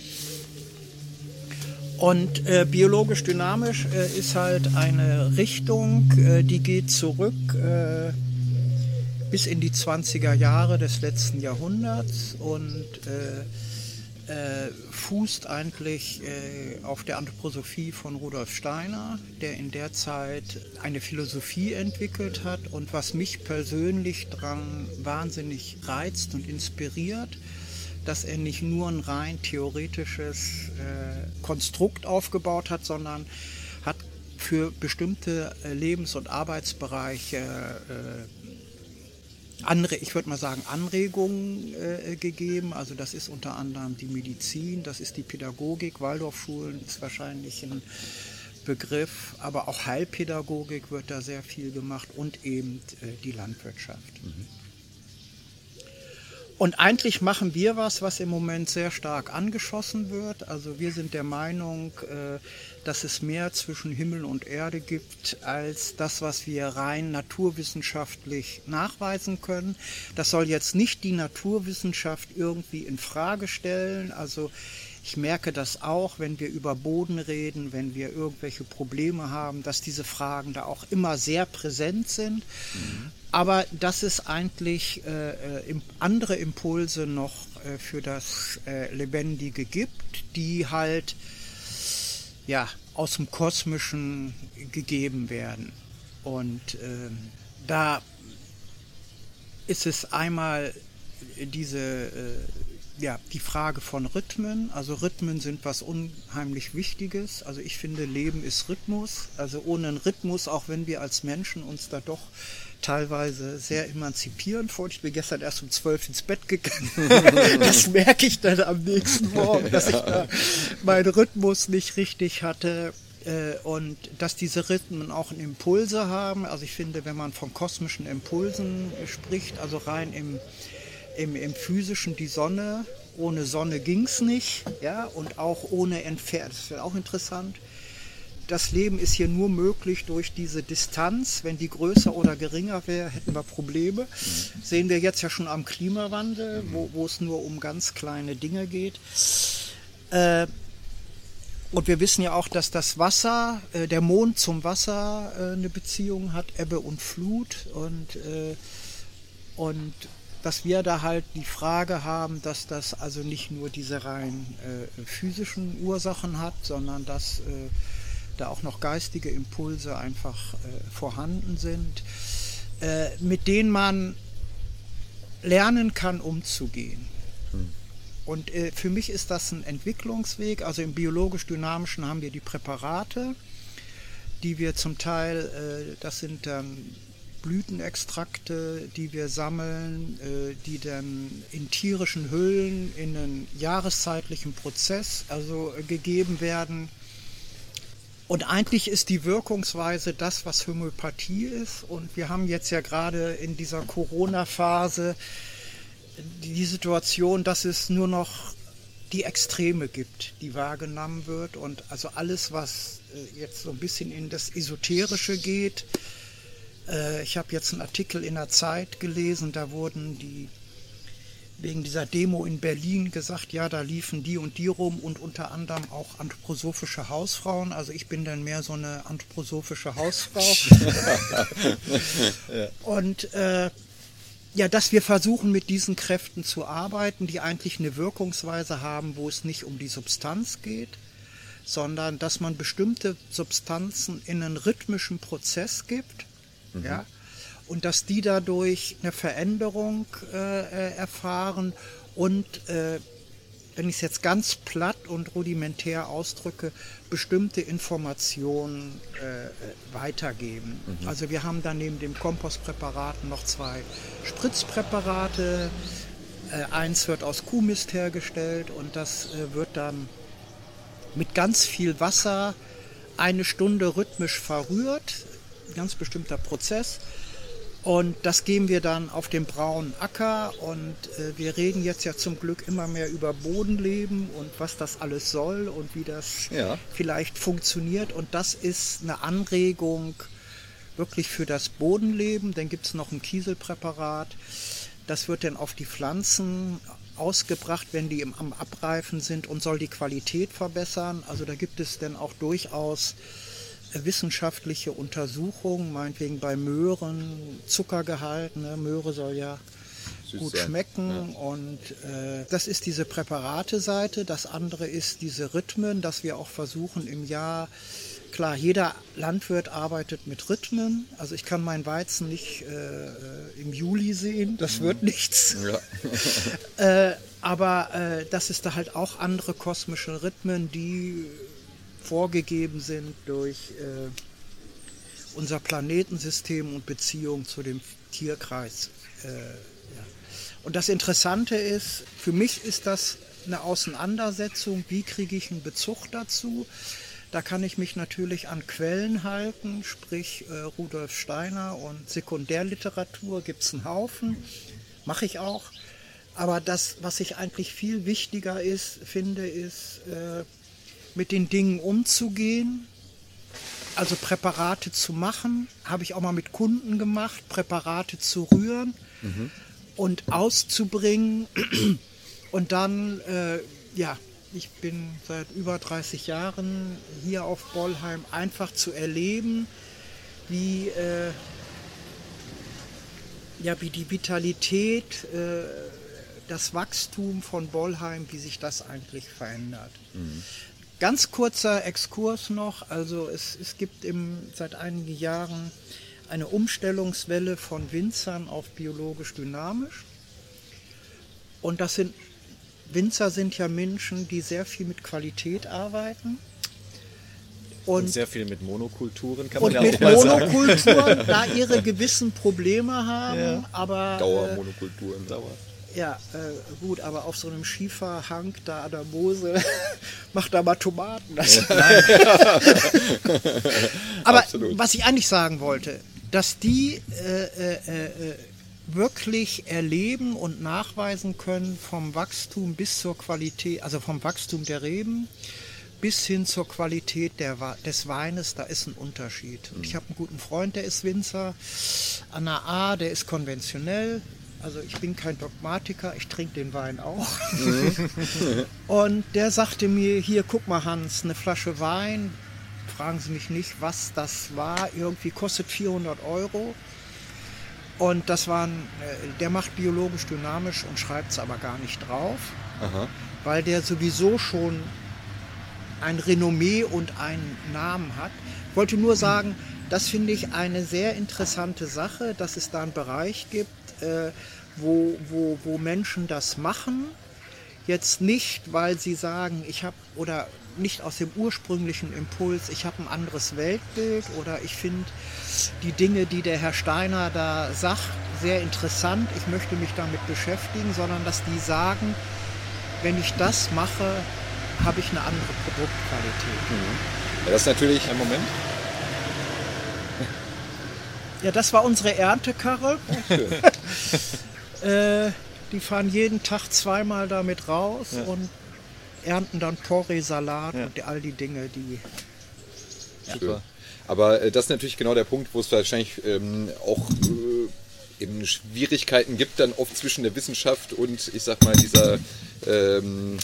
A: Und äh, biologisch dynamisch äh, ist halt eine Richtung, äh, die geht zurück äh, bis in die 20er Jahre des letzten Jahrhunderts und äh, äh, fußt eigentlich auf der Anthroposophie von Rudolf Steiner, der in der Zeit eine Philosophie entwickelt hat und was mich persönlich daran wahnsinnig reizt und inspiriert, dass er nicht nur ein rein theoretisches äh, Konstrukt aufgebaut hat, sondern hat für bestimmte äh, Lebens- und Arbeitsbereiche andere, ich würde mal sagen, Anregungen äh, gegeben. Also das ist unter anderem die Medizin, das ist die Pädagogik, Waldorfschulen ist wahrscheinlich ein Begriff, aber auch Heilpädagogik wird da sehr viel gemacht und eben äh, die Landwirtschaft. Mhm. Und eigentlich machen wir was, was im Moment sehr stark angeschossen wird. Also wir sind der Meinung, äh, dass es mehr zwischen Himmel und Erde gibt als das, was wir rein naturwissenschaftlich nachweisen können. Das soll jetzt nicht die Naturwissenschaft irgendwie in Frage stellen. Also ich merke das auch, wenn wir über Boden reden, wenn wir irgendwelche Probleme haben, dass diese Fragen da auch immer sehr präsent sind. Mhm aber dass es eigentlich äh, äh andere Impulse noch äh, für das äh, Lebendige gibt, die halt ja aus dem Kosmischen gegeben werden. Und ähm, da ist es einmal diese äh, ja, die Frage von Rhythmen. Also Rhythmen sind was unheimlich Wichtiges. Also ich finde, Leben ist Rhythmus. Also ohne einen Rhythmus, auch wenn wir als Menschen uns da doch teilweise sehr emanzipierend vor. Ich bin gestern erst um zwölf ins Bett gegangen. das merke ich dann am nächsten Morgen, dass ich da meinen Rhythmus nicht richtig hatte äh, und dass diese Rhythmen auch Impulse haben. Also ich finde, wenn man von kosmischen Impulsen spricht, also rein im, im, im physischen die Sonne, ohne Sonne ging es nicht, ja, und auch ohne Entfernung, das wäre auch interessant das Leben ist hier nur möglich durch diese Distanz. Wenn die größer oder geringer wäre, hätten wir Probleme. Sehen wir jetzt ja schon am Klimawandel, wo, wo es nur um ganz kleine Dinge geht. Äh, und wir wissen ja auch, dass das Wasser, äh, der Mond zum Wasser äh, eine Beziehung hat, Ebbe und Flut. Und, und dass wir da halt die Frage haben, dass das also nicht nur diese rein physischen Ursachen hat, sondern dass da auch noch geistige Impulse einfach äh, vorhanden sind, äh, mit denen man lernen kann, umzugehen. Hm. Und äh, für mich ist das ein Entwicklungsweg. Also im biologisch-dynamischen haben wir die Präparate, die wir zum Teil, äh, das sind dann Blütenextrakte, die wir sammeln, äh, die dann in tierischen Hüllen in einen jahreszeitlichen Prozess also gegeben werden Und eigentlich ist die Wirkungsweise das, was Homöopathie ist. Und wir haben jetzt ja gerade in dieser Corona-Phase die Situation, dass es nur noch die Extreme gibt, die wahrgenommen wird. Und also alles, was äh, jetzt so ein bisschen in das Esoterische geht. Äh, ich habe jetzt einen Artikel in der Zeit gelesen, da wurden die wegen dieser Demo in Berlin gesagt, ja, da liefen die und die rum und unter anderem auch anthroposophische Hausfrauen. Also ich bin dann mehr so eine anthroposophische Hausfrau. ja. Und äh, ja, dass wir versuchen, mit diesen Kräften zu arbeiten, die eigentlich eine Wirkungsweise haben, wo es nicht um die Substanz geht, sondern dass man bestimmte Substanzen in einen rhythmischen Prozess gibt, mhm. ja, und dass die dadurch eine Veränderung äh, äh, erfahren und, äh, wenn ich es jetzt ganz platt und rudimentär ausdrücke, bestimmte Informationen äh, weitergeben. Mhm. Also wir haben dann neben dem Kompostpräparaten noch zwei Spritzpräparate. Äh, eins wird aus Kuhmist hergestellt und das äh, wird dann mit ganz viel Wasser eine Stunde rhythmisch verrührt. Ein ganz bestimmter Prozess. Und das geben wir dann auf dem braunen Acker und äh, wir reden jetzt ja zum Glück immer mehr über Bodenleben und was das alles soll und wie das ja. vielleicht funktioniert. Und das ist eine Anregung wirklich für das Bodenleben. Dann gibt es noch ein Kieselpräparat. Das wird dann auf die Pflanzen ausgebracht, wenn die im, am Abreifen sind und soll die Qualität verbessern. Also da gibt es dann auch durchaus wissenschaftliche Untersuchungen, meinetwegen bei Möhren, Zuckergehalt, ne? Möhre soll ja Süß gut sein. schmecken ja. und äh, das ist diese Präparate-Seite. Das andere ist diese Rhythmen, dass wir auch versuchen im Jahr Klar, jeder Landwirt arbeitet mit Rhythmen. Also ich kann meinen Weizen nicht äh, im Juli sehen, das wird mhm. nichts. Ja. äh, aber äh, dass es da halt auch andere kosmische Rhythmen, die vorgegeben sind durch äh, unser Planetensystem und Beziehung zu dem Tierkreis. Äh, ja. Und das Interessante ist, für mich ist das eine Auseinandersetzung, wie kriege ich einen Bezug dazu. Da kann ich mich natürlich an Quellen halten, sprich äh, Rudolf Steiner und Sekundärliteratur gibt es einen Haufen, mache ich auch. Aber das, was ich eigentlich viel wichtiger ist, finde, ist, äh, mit den Dingen umzugehen, also Präparate zu machen, habe ich auch mal mit Kunden gemacht, Präparate zu rühren mhm. und auszubringen und dann, äh, ja, ich bin seit über 30 Jahren hier auf Bollheim einfach zu erleben, wie, äh, ja, wie die Vitalität, äh, das Wachstum von Bollheim, wie sich das eigentlich verändert. Mhm. Ganz kurzer Exkurs noch. Also es, es gibt im, seit einigen Jahren eine Umstellungswelle von Winzern auf biologisch dynamisch. Und das sind Winzer sind ja Menschen, die sehr viel mit Qualität arbeiten.
B: Und, und sehr viel mit Monokulturen kann
A: man ja auch mal sagen. Monokulturen, da ihre gewissen Probleme haben, ja. aber
C: Dauermonokulturen,
A: äh, Dauer. Ja, äh, gut, aber auf so einem Schieferhang da an der Mosel macht da mal Tomaten. Also, aber Absolut. was ich eigentlich sagen wollte, dass die äh, äh, äh, wirklich erleben und nachweisen können vom Wachstum bis zur Qualität, also vom Wachstum der Reben bis hin zur Qualität der, des Weines, da ist ein Unterschied. Und ich habe einen guten Freund, der ist Winzer an der A, der ist konventionell, also ich bin kein Dogmatiker, ich trinke den Wein auch. Und der sagte mir, hier guck mal Hans, eine Flasche Wein, fragen Sie mich nicht, was das war, irgendwie kostet 400 Euro. Und das waren, äh, der macht biologisch dynamisch und schreibt es aber gar nicht drauf, Aha. weil der sowieso schon ein Renommee und einen Namen hat. Ich wollte nur sagen, das finde ich eine sehr interessante Sache, dass es da einen Bereich gibt, äh, wo, wo, wo Menschen das machen. Jetzt nicht, weil sie sagen, ich habe, oder nicht aus dem ursprünglichen Impuls, ich habe ein anderes Weltbild oder ich finde die Dinge, die der Herr Steiner da sagt, sehr interessant, ich möchte mich damit beschäftigen, sondern dass die sagen, wenn ich das mache, habe ich eine andere Produktqualität.
C: Ja, das ist natürlich.
B: Einen Moment.
A: Ja, das war unsere Erntekarre. äh, die fahren jeden Tag zweimal damit raus und ernten dann Porree, Salat
B: Ja.
A: und all die Dinge, die
C: Schön. Aber äh, das ist natürlich genau der Punkt, wo es wahrscheinlich ähm, auch äh, eben Schwierigkeiten gibt, dann oft zwischen der Wissenschaft und ich sag mal dieser ähm,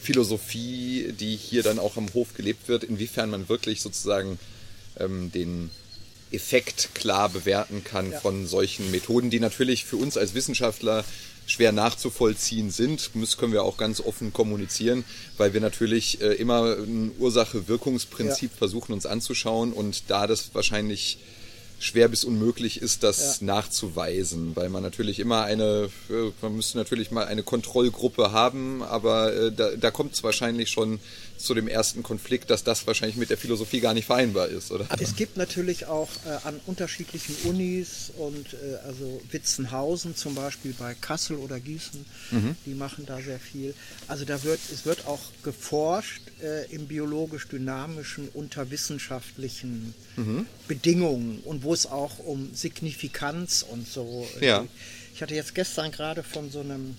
C: Philosophie, die hier dann auch am Hof gelebt wird, inwiefern man wirklich sozusagen ähm, den Effekt klar bewerten kann
A: Ja.
C: von solchen Methoden, die natürlich für uns als Wissenschaftler schwer nachzuvollziehen sind. Das können wir auch ganz offen kommunizieren, weil wir natürlich äh, immer ein Ursache-Wirkungsprinzip versuchen uns anzuschauen und da das wahrscheinlich schwer bis unmöglich ist, das
A: Ja.
C: nachzuweisen, weil man natürlich immer eine, äh, man müsste natürlich mal eine Kontrollgruppe haben, aber äh, da, da kommt es wahrscheinlich schon zu dem ersten Konflikt, dass das wahrscheinlich mit der Philosophie gar nicht vereinbar ist, oder?
A: Es gibt natürlich auch äh, an unterschiedlichen Unis und äh, also Witzenhausen zum Beispiel bei Kassel oder Gießen, die machen da sehr viel. Also da wird es wird auch geforscht äh, im biologisch-dynamischen unter wissenschaftlichen Bedingungen und wo es auch um Signifikanz und so.
C: Ja.
A: geht. Ich hatte jetzt gestern gerade von so einem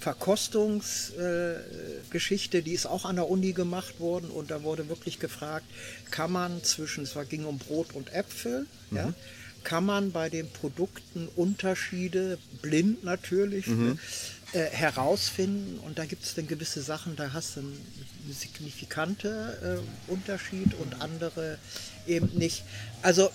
A: Verkostungsgeschichte, äh, die ist auch an der Uni gemacht worden und da wurde wirklich gefragt, kann man zwischen, es war, ging um Brot und Äpfel, ja, kann man bei den Produkten Unterschiede, blind natürlich, ne, äh, herausfinden? Und da gibt es dann gewisse Sachen, da hast du einen signifikante äh, Unterschied und andere eben nicht. Also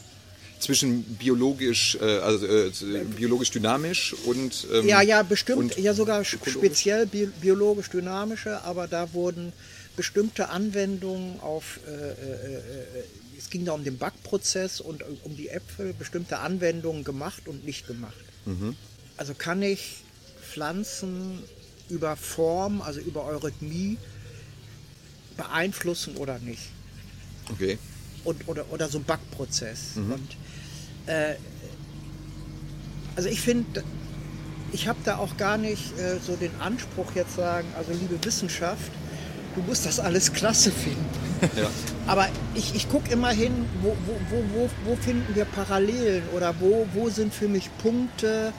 C: Zwischen biologisch, äh, also äh, biologisch dynamisch und ähm,
A: Ja, ja, bestimmt, ja sogar speziell bi biologisch dynamische, aber da wurden bestimmte Anwendungen auf, äh, äh, äh, es ging da um den Backprozess und um die Äpfel, bestimmte Anwendungen gemacht und nicht gemacht.
C: Mhm.
A: Also kann ich Pflanzen über Form, also über Eurythmie beeinflussen oder nicht?
C: Okay.
A: und, oder, oder so ein Backprozess.
C: Mhm.
A: Und äh, also ich finde, ich habe da auch gar nicht äh, so den Anspruch jetzt sagen, also liebe Wissenschaft, du musst das alles klasse finden.
C: Ja.
A: Aber ich, ich gucke immer hin, wo, wo, wo, wo, finden wir Parallelen oder wo, wo sind für mich Punkte,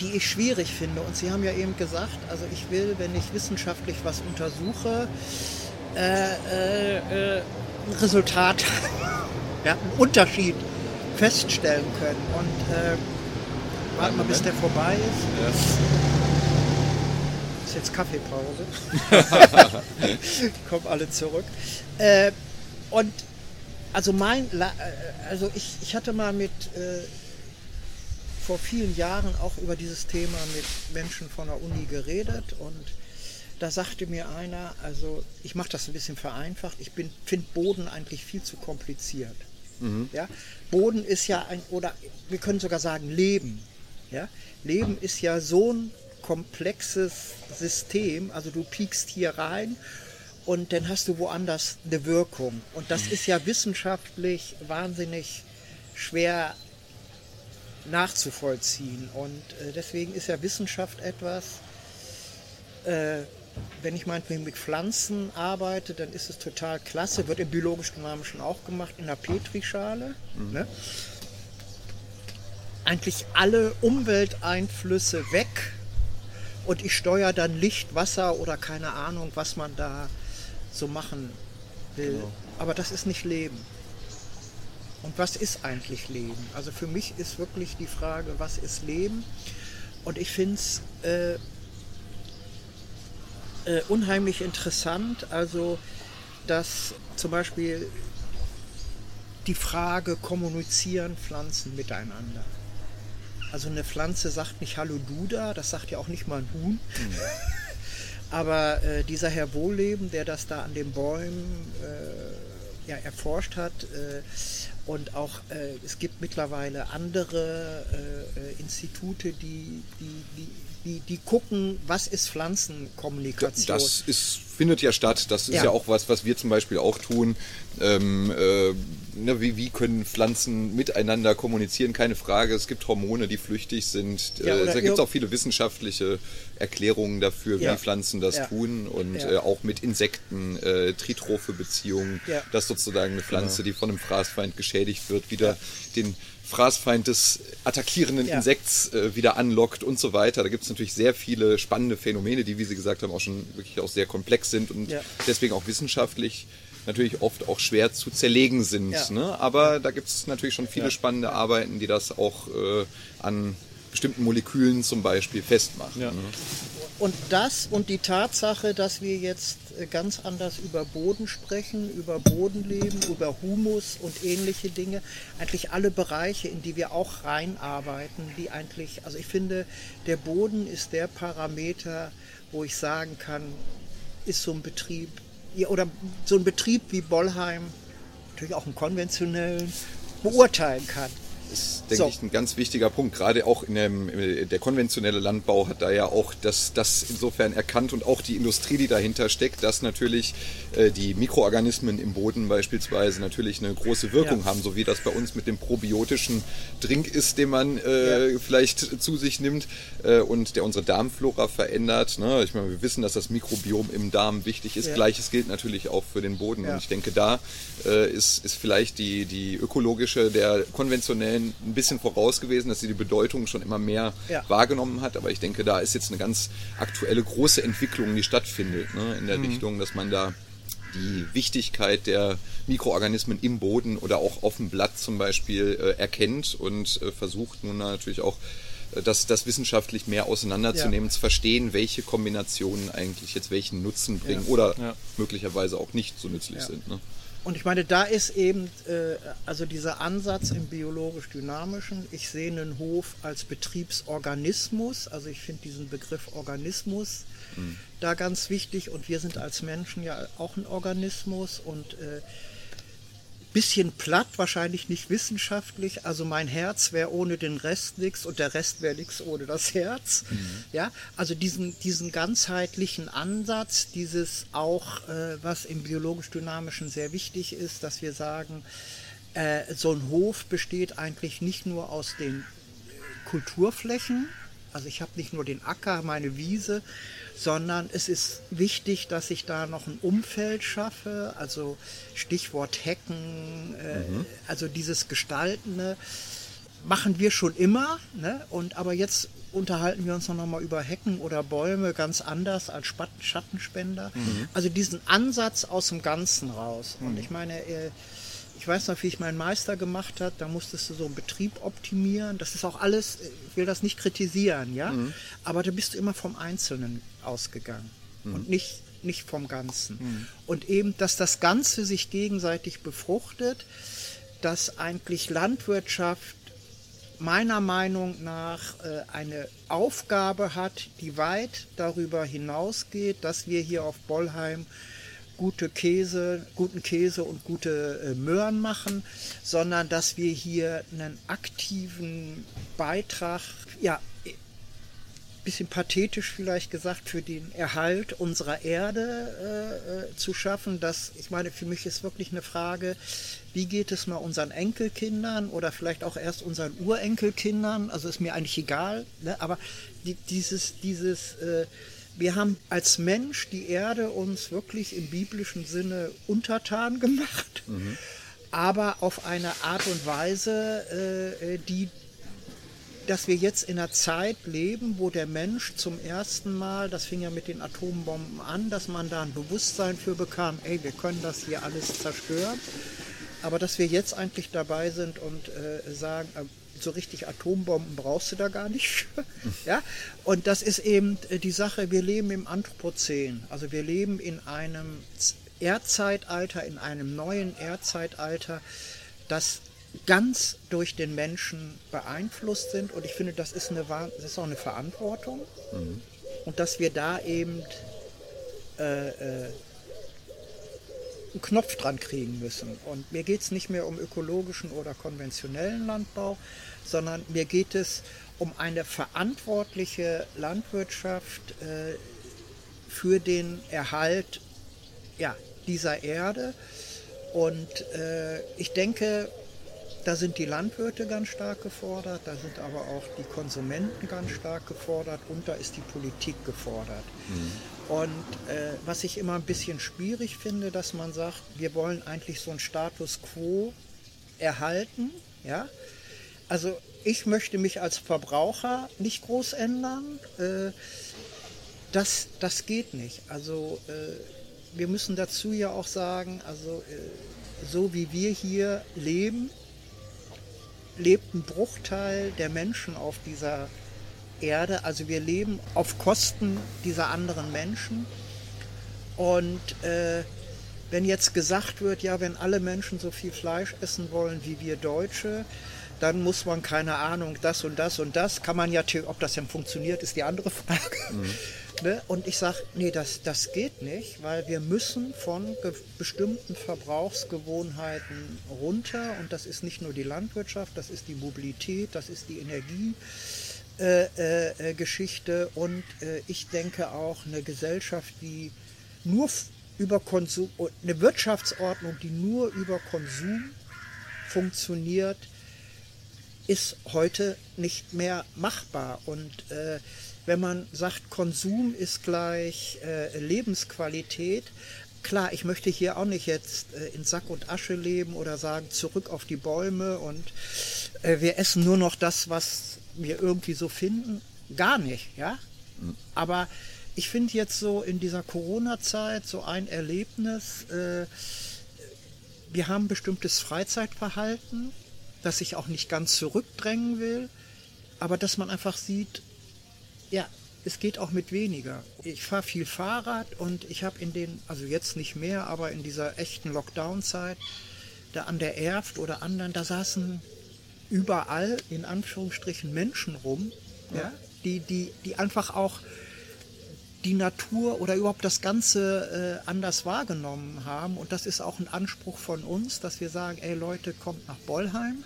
A: die ich schwierig finde. Und Sie haben ja eben gesagt, also ich will, wenn ich wissenschaftlich was untersuche, äh, äh, äh, ein Resultat, ja, einen Unterschied feststellen können. Und äh, warten mal, bis der vorbei ist. Ist jetzt Kaffeepause. Kommen alle zurück. Äh, und also mein, äh, also ich, ich hatte mal mit äh, vor vielen Jahren auch über dieses Thema mit Menschen von der Uni geredet und da sagte mir einer, also ich mache das ein bisschen vereinfacht, ich finde Boden eigentlich viel zu kompliziert. Ja? Boden ist ja ein, oder wir können sogar sagen Leben. Ja? Leben ist ja so ein komplexes System, also du piekst hier rein und dann hast du woanders eine Wirkung. Und das ist ja wissenschaftlich wahnsinnig schwer nachzuvollziehen. Und äh, deswegen ist ja Wissenschaft etwas, äh, wenn ich meinetwegen mit Pflanzen arbeite, dann ist es total klasse. Wird im biologisch-dynamischen auch gemacht, in der Petrischale. Ne? Eigentlich alle Umwelteinflüsse weg und ich steuere dann Licht, Wasser oder keine Ahnung, was man da so machen will. Aber das ist nicht Leben. Und was ist eigentlich Leben? Also für mich ist wirklich die Frage, was ist Leben? Und ich finde es äh, äh, unheimlich interessant, also dass zum Beispiel die Frage, kommunizieren Pflanzen miteinander? Also eine Pflanze sagt nicht Hallo Duda, das sagt ja auch nicht mal ein Huhn. Aber äh, dieser Herr Wohlleben, der das da an den Bäumen äh, ja, erforscht hat, äh, und auch äh, es gibt mittlerweile andere äh, äh, Institute, die, die, die, die, die gucken, was ist Pflanzenkommunikation.
C: Das ist findet ja statt. Das ist ja,
A: Ja.
C: auch was, was wir zum Beispiel auch tun. Ähm, äh, ne, wie, wie können Pflanzen miteinander kommunizieren? Keine Frage. Es gibt Hormone, die flüchtig sind.
A: Ja,
C: äh, da gibt es auch viele wissenschaftliche Erklärungen dafür,
A: Ja.
C: wie Pflanzen das
A: Ja.
C: tun und
A: Ja.
C: äh, auch mit Insekten, äh, tritrophe Beziehungen,
A: Ja.
C: dass sozusagen eine Pflanze, die von einem Fraßfeind geschädigt wird, wieder den Fraßfeind des attackierenden
A: Ja.
C: Insekts äh, wieder anlockt und so weiter. Da gibt es natürlich sehr viele spannende Phänomene, die, wie Sie gesagt haben, auch schon wirklich auch sehr komplex sind und
A: Ja.
C: deswegen auch wissenschaftlich natürlich oft auch schwer zu zerlegen sind.
A: Ja.
C: Ne? Aber da gibt es natürlich schon viele spannende Arbeiten, die das auch äh, an bestimmten Molekülen zum Beispiel festmachen. Ne?
A: Und das und die Tatsache, dass wir jetzt ganz anders über Boden sprechen, über Bodenleben, über Humus und ähnliche Dinge, eigentlich alle Bereiche, in die wir auch reinarbeiten, die eigentlich, also ich finde, der Boden ist der Parameter, wo ich sagen kann, ist so ein Betrieb, oder so ein Betrieb wie Bollheim, natürlich auch einen konventionellen, beurteilen kann.
C: Ist, denke
A: So.
C: ich, ein ganz wichtiger Punkt. Gerade auch in dem, äh, der konventionelle Landbau hat da ja auch das, das insofern erkannt und auch die Industrie, die dahinter steckt, dass natürlich äh, die Mikroorganismen im Boden beispielsweise natürlich eine große Wirkung
A: Ja.
C: haben, so wie das bei uns mit dem probiotischen Drink ist, den man äh,
A: Ja.
C: vielleicht zu sich nimmt äh, und der unsere Darmflora verändert. Ne? Ich meine, wir wissen, dass das Mikrobiom im Darm wichtig ist.
A: Ja.
C: Gleiches gilt natürlich auch für den Boden. Und ich denke, da äh, ist, ist vielleicht die, die ökologische der konventionellen ein bisschen voraus gewesen, dass sie die Bedeutung schon immer mehr
A: Ja.
C: wahrgenommen hat. Aber ich denke, da ist jetzt eine ganz aktuelle große Entwicklung, die stattfindet ne? in der Richtung, dass man da die Wichtigkeit der Mikroorganismen im Boden oder auch auf dem Blatt zum Beispiel äh, erkennt und äh, versucht nun natürlich auch äh, das, das wissenschaftlich mehr auseinanderzunehmen, zu verstehen, welche Kombinationen eigentlich jetzt welchen Nutzen bringen oder
B: Ja.
C: möglicherweise auch nicht so nützlich
A: Ja.
C: sind. Ne?
A: Und ich meine, da ist eben äh, also dieser Ansatz im biologisch-dynamischen, ich sehe einen Hof als Betriebsorganismus, also ich finde diesen Begriff Organismus da ganz wichtig. Und wir sind als Menschen ja auch ein Organismus. Und äh, bisschen platt, wahrscheinlich nicht wissenschaftlich. Also mein Herz wäre ohne den Rest nichts und der Rest wäre nichts ohne das Herz. Ja, also diesen, diesen ganzheitlichen Ansatz, dieses auch, äh, was im biologisch-dynamischen sehr wichtig ist, dass wir sagen, äh, so ein Hof besteht eigentlich nicht nur aus den Kulturflächen. Also ich habe nicht nur den Acker, meine Wiese, sondern es ist wichtig, dass ich da noch ein Umfeld schaffe. Also Stichwort Hecken, äh, also dieses Gestaltende machen wir schon immer. Ne? Und aber jetzt unterhalten wir uns noch mal über Hecken oder Bäume ganz anders als Schattenspender. Also diesen Ansatz aus dem Ganzen raus. Und ich meine, äh, ich weiß noch, wie ich meinen Meister gemacht habe, da musstest du so einen Betrieb optimieren. Das ist auch alles, ich will das nicht kritisieren, ja. Aber da bist du immer vom Einzelnen ausgegangen und nicht, nicht vom Ganzen. Und eben, dass das Ganze sich gegenseitig befruchtet, dass eigentlich Landwirtschaft meiner Meinung nach äh, eine Aufgabe hat, die weit darüber hinausgeht, dass wir hier auf Bollheim gute Käse, guten Käse und gute äh, Möhren machen, sondern dass wir hier einen aktiven Beitrag, ja, bisschen pathetisch vielleicht gesagt, für den Erhalt unserer Erde äh, äh, zu schaffen. Das, ich meine, für mich ist wirklich eine Frage, wie geht es mal unseren Enkelkindern oder vielleicht auch erst unseren Urenkelkindern? Also ist mir eigentlich egal, ne? aber die, dieses, dieses, äh, wir haben als Mensch die Erde uns wirklich im biblischen Sinne untertan gemacht, aber auf eine Art und Weise, äh, die dass wir jetzt in einer Zeit leben, wo der Mensch zum ersten Mal, das fing ja mit den Atombomben an, dass man da ein Bewusstsein für bekam, ey, wir können das hier alles zerstören, aber dass wir jetzt eigentlich dabei sind und äh, sagen, äh, so richtig Atombomben brauchst du da gar nicht für. Ja? Und das ist eben äh, die Sache, wir leben im Anthropozän, also wir leben in einem Erdzeitalter, in einem neuen Erdzeitalter, das ganz durch den Menschen beeinflusst sind. Und ich finde, das ist, eine, das ist auch eine Verantwortung. Und dass wir da eben äh, äh, einen Knopf dran kriegen müssen. Und mir geht es nicht mehr um ökologischen oder konventionellen Landbau, sondern mir geht es um eine verantwortliche Landwirtschaft äh, für den Erhalt ja, dieser Erde. Und äh, ich denke, da sind die Landwirte ganz stark gefordert, da sind aber auch die Konsumenten ganz stark gefordert und da ist die Politik gefordert. Mhm. Und äh, was ich immer ein bisschen schwierig finde, dass man sagt, wir wollen eigentlich so einen Status quo erhalten. Ja? Also ich möchte mich als Verbraucher nicht groß ändern. Äh, das, das geht nicht. Also äh, wir müssen dazu ja auch sagen, also äh, so wie wir hier leben, lebt ein Bruchteil der Menschen auf dieser Erde. Also wir leben auf Kosten dieser anderen Menschen. Und wenn jetzt gesagt wird, ja, wenn alle Menschen so viel Fleisch essen wollen wie wir Deutsche, dann muss man keine Ahnung, das und das und das, kann man ja, ob das denn funktioniert, ist die andere Frage. Mhm. Ne? Und ich sage, nee, das, das geht nicht, weil wir müssen von bestimmten Verbrauchsgewohnheiten runter. Und das ist nicht nur die Landwirtschaft, das ist die Mobilität, das ist die Energiegeschichte. Äh, äh, und äh, ich denke auch eine Gesellschaft, die nur über Konsum, eine Wirtschaftsordnung, die nur über Konsum funktioniert, ist heute nicht mehr machbar. Und äh, wenn man sagt, Konsum ist gleich äh, Lebensqualität, klar, ich möchte hier auch nicht jetzt äh, in Sack und Asche leben oder sagen, zurück auf die Bäume und äh, wir essen nur noch das, was wir irgendwie so finden. Gar nicht, ja. Mhm. Aber ich finde jetzt so in dieser Corona-Zeit so ein Erlebnis, äh, wir haben bestimmtes Freizeitverhalten, das ich auch nicht ganz zurückdrängen will, aber dass man einfach sieht, ja, es geht auch mit weniger. Ich fahre viel Fahrrad und ich habe in den, also jetzt nicht mehr, aber in dieser echten Lockdown-Zeit, da an der Erft oder anderen, da saßen überall in Anführungsstrichen Menschen rum, ja. ja die, die, die einfach auch die Natur oder überhaupt das Ganze äh, anders wahrgenommen haben. Und das ist auch ein Anspruch von uns, dass wir sagen, ey Leute, kommt nach Bollheim,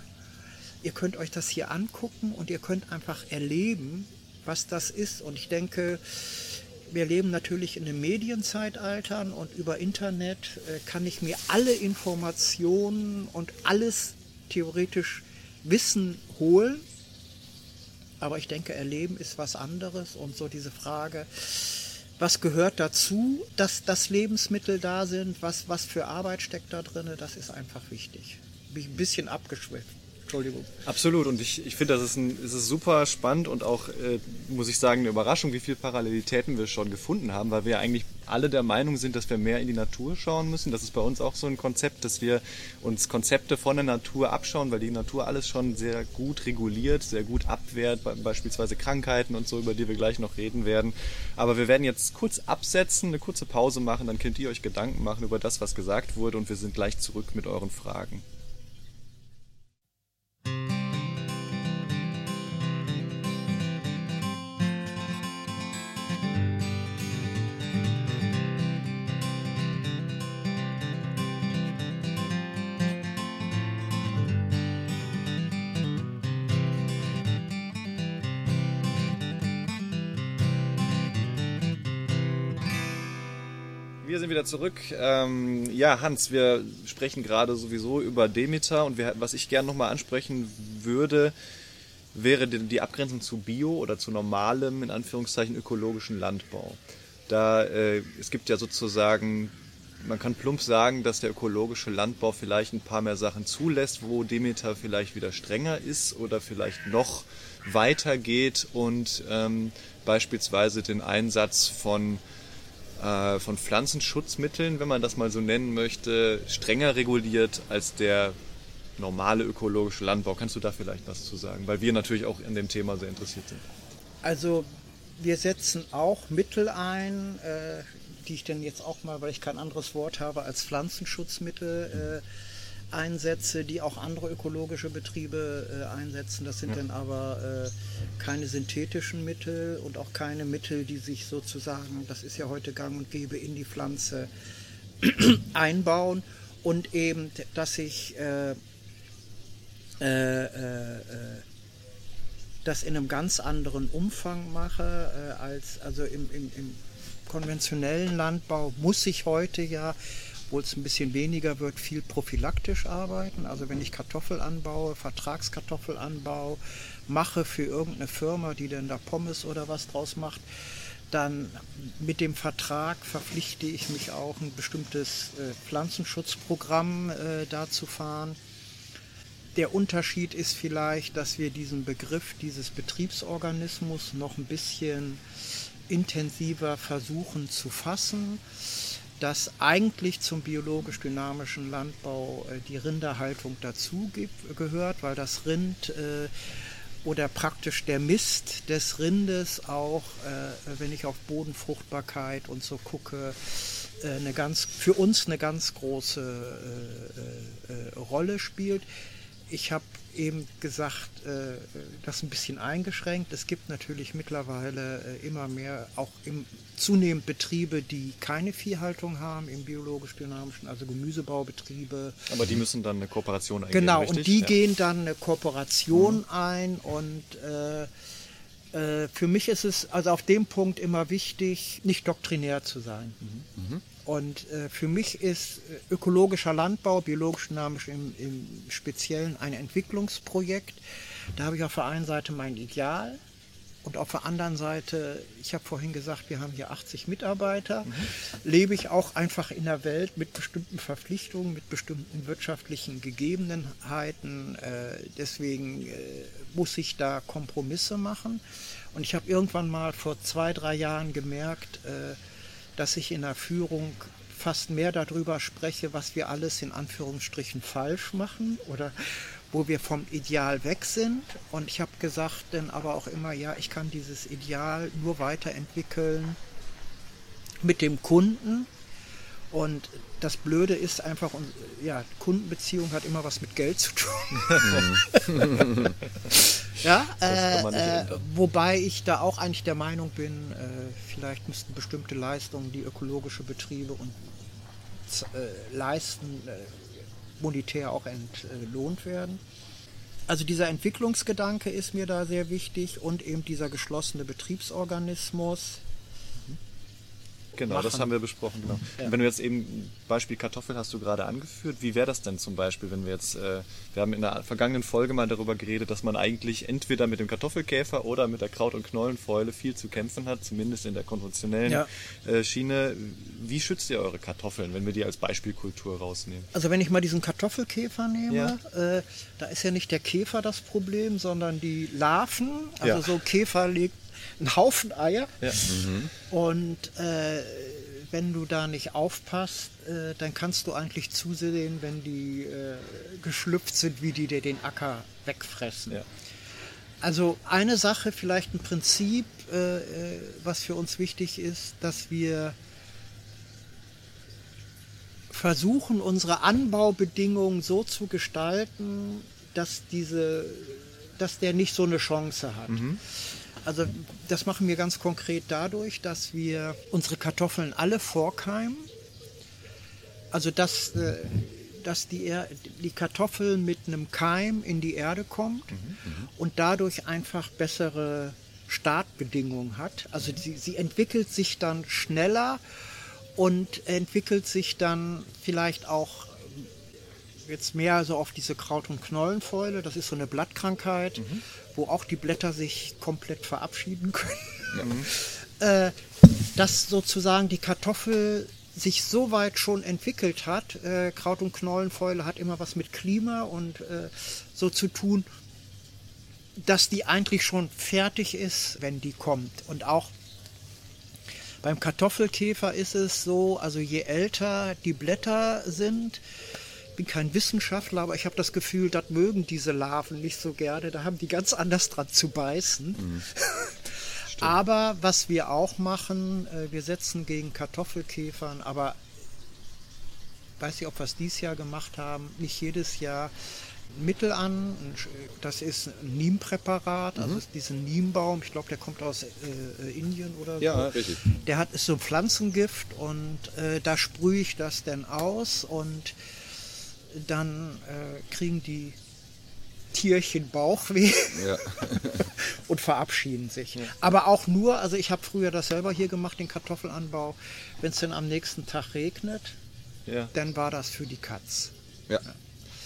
A: ihr könnt euch das hier angucken und ihr könnt einfach erleben, was das ist. Und ich denke, wir leben natürlich in einem Medienzeitalter und über Internet äh, kann ich mir alle Informationen und alles theoretisch Wissen holen. Aber ich denke, Erleben ist was anderes und so diese Frage, was gehört dazu, dass, dass Lebensmittel da sind, was, was für Arbeit steckt da drin, das ist einfach wichtig. Bin ich ein bisschen abgeschwifft. Entschuldigung.
B: Absolut und ich, ich finde, das ist, ein, ist super spannend und auch, äh, muss ich sagen, eine Überraschung, wie viele Parallelitäten wir schon gefunden haben, weil wir eigentlich alle der Meinung sind, dass wir mehr in die Natur schauen müssen. Das ist bei uns auch so ein Konzept, dass wir uns Konzepte von der Natur abschauen, weil die Natur alles schon sehr gut reguliert, sehr gut abwehrt, beispielsweise Krankheiten und so, über die wir gleich noch reden werden. Aber wir werden jetzt kurz absetzen, eine kurze Pause machen, dann könnt ihr euch Gedanken machen über das, was gesagt wurde und wir sind gleich zurück mit euren Fragen. Wieder zurück. Ähm, ja, Hans, wir sprechen gerade sowieso über Demeter und wir, was ich gerne nochmal ansprechen würde, wäre die, die, Abgrenzung zu Bio oder zu normalem, in Anführungszeichen, ökologischen Landbau. Da äh, es gibt ja sozusagen, man kann plump sagen, dass der ökologische Landbau vielleicht ein paar mehr Sachen zulässt, wo Demeter vielleicht wieder strenger ist oder vielleicht noch weiter geht und ähm, beispielsweise den Einsatz von äh, von Pflanzenschutzmitteln, wenn man das mal so nennen möchte, strenger reguliert als der normale ökologische Landbau. Kannst du da vielleicht was zu sagen? Weil wir natürlich auch in dem Thema sehr interessiert sind.
A: Also wir setzen auch Mittel ein, äh, die ich dann jetzt auch mal, weil ich kein anderes Wort habe als Pflanzenschutzmittel, äh, einsetze, die auch andere ökologische Betriebe äh, einsetzen. Das sind ja. dann aber äh, keine synthetischen Mittel und auch keine Mittel, die sich sozusagen, das ist ja heute gang und gäbe, in die Pflanze einbauen und eben, dass ich äh, äh, äh, äh, das in einem ganz anderen Umfang mache, als also im, im, im konventionellen Landbau muss ich heute ja, obwohl es ein bisschen weniger wird, viel prophylaktisch arbeiten. Also wenn ich Kartoffel anbaue, Vertragskartoffel anbaue, mache für irgendeine Firma, die denn da Pommes oder was draus macht, dann mit dem Vertrag verpflichte ich mich auch ein bestimmtes äh, Pflanzenschutzprogramm äh, da zu fahren. Der Unterschied ist vielleicht, dass wir diesen Begriff dieses Betriebsorganismus noch ein bisschen intensiver versuchen zu fassen, dass eigentlich zum biologisch dynamischen Landbau äh, die Rinderhaltung dazu gehört, weil das Rind äh, oder praktisch der Mist des Rindes auch, äh, wenn ich auf Bodenfruchtbarkeit und so gucke, eine ganz, für uns eine ganz große Rolle spielt. Ich habe eben gesagt, äh, das ein bisschen eingeschränkt. Es gibt natürlich mittlerweile äh, immer mehr, auch im, zunehmend Betriebe, die keine Viehhaltung haben im biologisch-dynamischen, also Gemüsebaubetriebe.
B: Aber die müssen dann eine Kooperation eingehen.
A: Genau,
B: richtig?
A: und die
B: ja.
A: gehen dann eine Kooperation mhm. ein und äh, äh, für mich ist es also auf dem Punkt immer wichtig, nicht doktrinär zu sein. Mhm. Mhm. Und äh, für mich ist äh, ökologischer Landbau, biologisch dynamisch im, im Speziellen ein Entwicklungsprojekt. Da habe ich auf der einen Seite mein Ideal und auf der anderen Seite, ich habe vorhin gesagt, wir haben hier 80 Mitarbeiter, mhm. lebe ich auch einfach in der Welt mit bestimmten Verpflichtungen, mit bestimmten wirtschaftlichen Gegebenheiten. Äh, deswegen äh, muss ich da Kompromisse machen. Und ich habe irgendwann mal vor zwei, drei Jahren gemerkt, dass ich in der Führung fast mehr darüber spreche, was wir alles in Anführungsstrichen falsch machen oder wo wir vom Ideal weg sind. Und ich habe gesagt dann aber auch immer, ja, ich kann dieses Ideal nur weiterentwickeln mit dem Kunden. Und das Blöde ist einfach, ja, Kundenbeziehung hat immer was mit Geld zu tun. ja, äh, äh, wobei ich da auch eigentlich der Meinung bin, äh, vielleicht müssten bestimmte Leistungen, die ökologische Betriebe und äh, leisten, äh, monetär auch entlohnt werden. Also dieser Entwicklungsgedanke ist mir da sehr wichtig und eben dieser geschlossene Betriebsorganismus,
B: Genau, machen. das haben wir besprochen, genau. Ja. Wenn du jetzt eben Beispiel Kartoffeln hast du gerade angeführt, wie wäre das denn zum Beispiel, wenn wir jetzt, äh, wir haben in der vergangenen Folge mal darüber geredet, dass man eigentlich entweder mit dem Kartoffelkäfer oder mit der Kraut- und Knollenfäule viel zu kämpfen hat, zumindest in der konventionellen ja. äh, Schiene. Wie schützt ihr eure Kartoffeln, wenn wir die als Beispielkultur rausnehmen?
A: Also wenn ich mal diesen Kartoffelkäfer nehme, ja. äh, da ist ja nicht der Käfer das Problem, sondern die Larven. Also so Käfer legt einen Haufen Eier. Ja. Mhm. Und äh, wenn du da nicht aufpasst, äh, dann kannst du eigentlich zusehen, wenn die äh, geschlüpft sind, wie die dir den Acker wegfressen. Ja. Also eine Sache, vielleicht ein Prinzip, äh, äh, was für uns wichtig ist, dass wir versuchen, unsere Anbaubedingungen so zu gestalten, dass diese, dass der nicht so eine Chance hat. Mhm. Also das machen wir ganz konkret dadurch, dass wir unsere Kartoffeln alle vorkeimen. Also dass, äh, dass die, die Kartoffel mit einem Keim in die Erde kommt mhm, mhm, und dadurch einfach bessere Startbedingungen hat. Also sie, sie entwickelt sich dann schneller und entwickelt sich dann vielleicht auch jetzt mehr so auf diese Kraut- und Knollenfäule. Das ist so eine Blattkrankheit. Mhm wo auch die Blätter sich komplett verabschieden können. Ja. äh, dass sozusagen die Kartoffel sich so weit schon entwickelt hat, äh, Kraut- und Knollenfäule hat immer was mit Klima und äh, so zu tun, dass die eigentlich schon fertig ist, wenn die kommt. Und auch beim Kartoffelkäfer ist es so, also je älter die Blätter sind, bin kein Wissenschaftler, aber ich habe das Gefühl, das mögen diese Larven nicht so gerne. Da haben die ganz anders dran zu beißen. Mhm. aber was wir auch machen, äh, wir setzen gegen Kartoffelkäfern, aber weiß nicht, ob wir es dieses Jahr gemacht haben, nicht jedes Jahr Mittel an. Das ist ein Niempräparat, also mhm. diesen Niembaum, ich glaube, der kommt aus äh, Indien oder so.
C: Ja, richtig.
A: Der hat ist so ein Pflanzengift und äh, da sprühe ich das dann aus und dann äh, kriegen die Tierchen Bauchweh. Ja. und verabschieden sich. Aber auch nur, also ich habe früher das selber hier gemacht, den Kartoffelanbau, wenn es dann am nächsten Tag regnet,
B: Ja.
A: dann war das für die Katz.
C: Ja.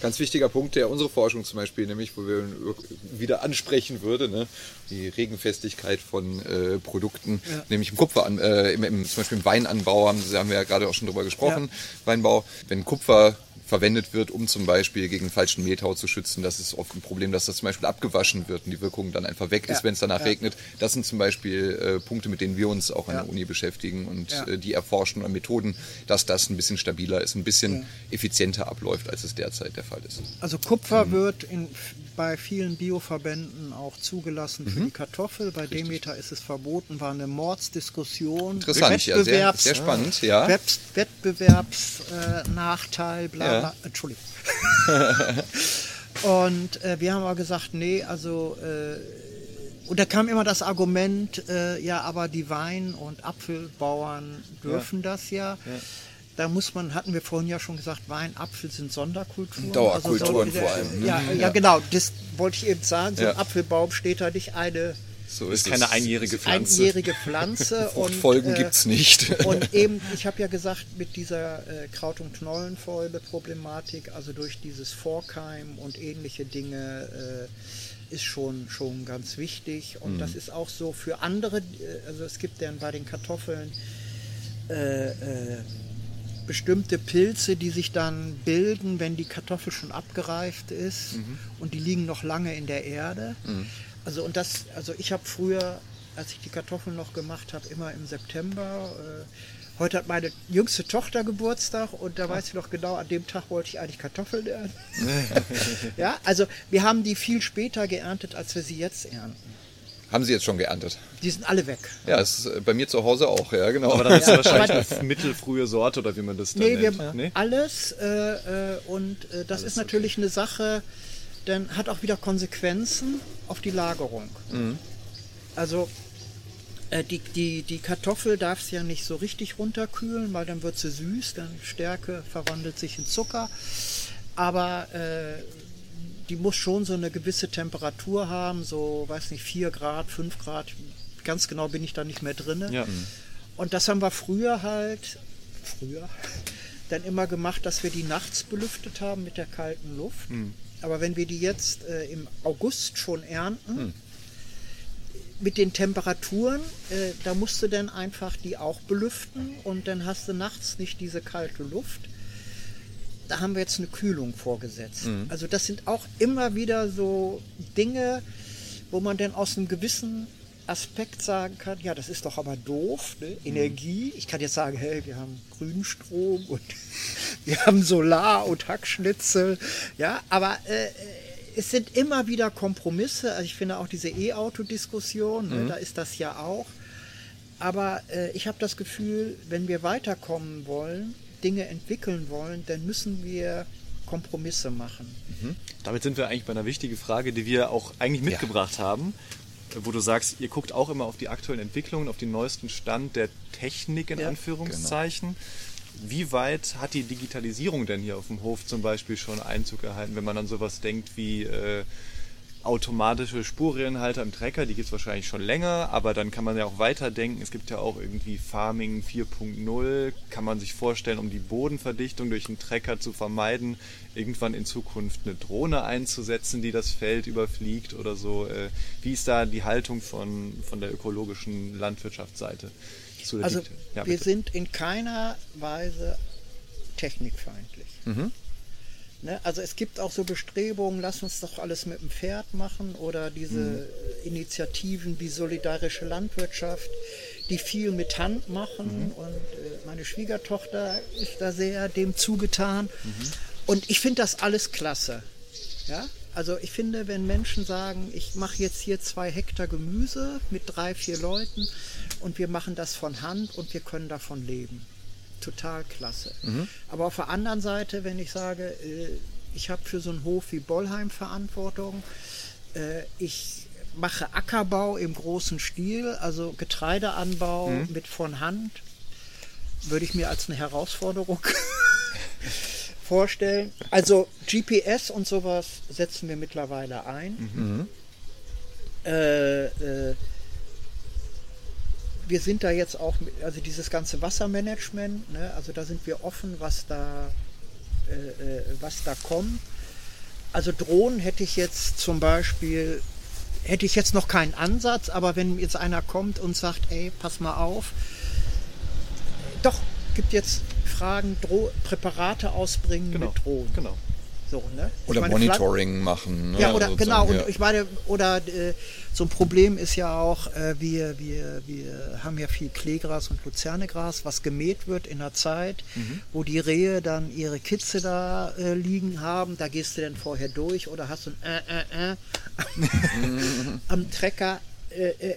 C: Ganz wichtiger Punkt, der unsere Forschung zum Beispiel, nämlich, wo wir wieder ansprechen würde, ne? die Regenfestigkeit von äh, Produkten, nämlich im Kupfer, äh, im, im, zum Beispiel im Weinanbau haben, haben wir ja gerade auch schon drüber gesprochen, Weinbau, wenn Kupfer verwendet wird, um zum Beispiel gegen falschen Mehltau zu schützen. Das ist oft ein Problem, dass das zum Beispiel abgewaschen wird und die Wirkung dann einfach weg ist,
A: Ja,
C: wenn es danach
A: ja.
C: regnet. Das sind zum Beispiel äh, Punkte, mit denen wir uns auch an
A: Ja.
C: der Uni beschäftigen und äh, die erforschen an Methoden, dass das ein bisschen stabiler ist, ein bisschen effizienter abläuft, als es derzeit der Fall ist.
A: Also Kupfer wird in, bei vielen Bioverbänden auch zugelassen für die Kartoffel. Bei Demeter ist es verboten, war eine Mordsdiskussion.
C: Interessant, ja, sehr,
A: Wettbewerbs-
C: sehr spannend, ja.
A: Wettbewerbsnachteil, äh, bla
C: Ja.
A: Entschuldigung. Und äh, wir haben aber gesagt, nee, also äh, und da kam immer das Argument, äh, ja, aber die Wein- und Apfelbauern dürfen das ja. Da muss man, hatten wir vorhin ja schon gesagt, Wein, Apfel sind Sonderkulturen.
C: Dauerkulturen
A: Also
C: vor allem, ne?
A: Ja, ja, genau, das wollte ich eben sagen. So
C: Ja.
A: ein Apfelbaum steht da nicht eine
C: So
B: Ist keine einjährige Pflanze.
A: einjährige Pflanze. Und, äh,
C: gibt's nicht.
A: Und eben, ich habe ja gesagt, mit dieser äh, Kraut- und Knollenfäule-Problematik, also durch dieses Vorkeim und ähnliche Dinge, äh, ist schon, schon ganz wichtig. Und das ist auch so für andere, äh, also es gibt dann bei den Kartoffeln äh, äh, bestimmte Pilze, die sich dann bilden, wenn die Kartoffel schon abgereift ist und die liegen noch lange in der Erde. Also und das, also ich habe früher, als ich die Kartoffeln noch gemacht habe, immer im September. Äh, heute hat meine jüngste Tochter Geburtstag und da weiß ich noch genau, an dem Tag wollte ich eigentlich Kartoffeln ernten. ja, also wir haben die viel später geerntet, als wir sie jetzt ernten.
C: Haben Sie jetzt schon geerntet?
A: Die sind alle weg.
C: Ja, das ist äh, bei mir zu Hause auch, ja, genau.
B: Aber dann ist
A: Ja,
B: es wahrscheinlich eine mittelfrühe Sorte oder wie man das dann
A: Nee, wir
B: nennt. Nee?
A: alles äh, äh, und äh, das ist natürlich eine Sache, dann hat auch wieder Konsequenzen auf die Lagerung. Also äh, die, die, die Kartoffel darf es ja nicht so richtig runterkühlen, weil dann wird sie süß, dann Stärke verwandelt sich in Zucker. Aber äh, die muss schon so eine gewisse Temperatur haben, so, weiß nicht, 4 Grad, 5 Grad. Ganz genau bin ich da nicht mehr drin.
B: Ja.
A: Und das haben wir früher halt, früher, dann immer gemacht, dass wir die nachts belüftet haben mit der kalten Luft. Aber wenn wir die jetzt äh, im August schon ernten, mit den Temperaturen, äh, da musst du dann einfach die auch belüften und dann hast du nachts nicht diese kalte Luft. Da haben wir jetzt eine Kühlung vorgesetzt. Also das sind auch immer wieder so Dinge, wo man dann aus einem gewissen Aspekt sagen kann, ja, das ist doch aber doof, ne? Energie. Ich kann jetzt sagen, hey, wir haben Grünstrom und wir haben Solar und Hackschnitzel, ja, aber äh, es sind immer wieder Kompromisse. Also ich finde auch diese E-Auto-Diskussion, ne, da ist das ja auch. Aber äh, ich habe das Gefühl, wenn wir weiterkommen wollen, Dinge entwickeln wollen, dann müssen wir Kompromisse machen.
B: Damit sind wir eigentlich bei einer wichtigen Frage, die wir auch eigentlich mitgebracht haben, wo du sagst, ihr guckt auch immer auf die aktuellen Entwicklungen, auf den neuesten Stand der Technik in
A: Ja,
B: Anführungszeichen. Wie weit hat die Digitalisierung denn hier auf dem Hof zum Beispiel schon Einzug erhalten, wenn man an sowas denkt wie äh, automatische Spurrillenhalter im Trecker, die gibt es wahrscheinlich schon länger, aber dann kann man ja auch weiterdenken. Es gibt ja auch irgendwie Farming 4.0, kann man sich vorstellen, um die Bodenverdichtung durch einen Trecker zu vermeiden, irgendwann in Zukunft eine Drohne einzusetzen, die das Feld überfliegt oder so. Äh, Wie ist da die Haltung von, von der ökologischen Landwirtschaftsseite? zu der
A: Also
B: ja,
A: wir sind in keiner Weise technikfeindlich. Ne? Also es gibt auch so Bestrebungen, lass uns doch alles mit dem Pferd machen oder diese äh, Initiativen wie solidarische Landwirtschaft, die viel mit Hand machen und äh, meine Schwiegertochter ist da sehr dem zugetan. Und ich finde das alles klasse. Ja? Also ich finde, wenn Menschen sagen, ich mache jetzt hier zwei Hektar Gemüse mit drei, vier Leuten und wir machen das von Hand und wir können davon leben. Total klasse. Aber auf der anderen Seite, wenn ich sage, äh, ich habe für so einen Hof wie Bollheim Verantwortung, äh, ich mache Ackerbau im großen Stil, also Getreideanbau mit von Hand, würde ich mir als eine Herausforderung vorstellen. Also GPS und sowas setzen wir mittlerweile ein. äh, äh, wir sind da jetzt auch, also dieses ganze Wassermanagement, ne, also da sind wir offen, was da, äh, äh, was da kommt. Also Drohnen hätte ich jetzt zum Beispiel, hätte ich jetzt noch keinen Ansatz, aber wenn jetzt einer kommt und sagt, ey, pass mal auf, doch, gibt jetzt Fragen, Dro Präparate ausbringen
B: Genau.
A: mit Drohnen.
B: Genau.
A: So, ne?
C: Oder
A: meine,
C: Monitoring machen. Ne?
A: ja, oder
C: sozusagen,
A: genau, und
C: ja.
A: ich meine, oder äh, so ein Problem ist ja auch, äh, wir, wir, wir haben ja viel Kleegras und Luzernegras, was gemäht wird in einer Zeit,
C: Mhm.
A: wo die Rehe dann ihre Kitze da äh, liegen haben. Da gehst du dann vorher durch oder hast du ein äh, äh, äh am Trecker äh, äh,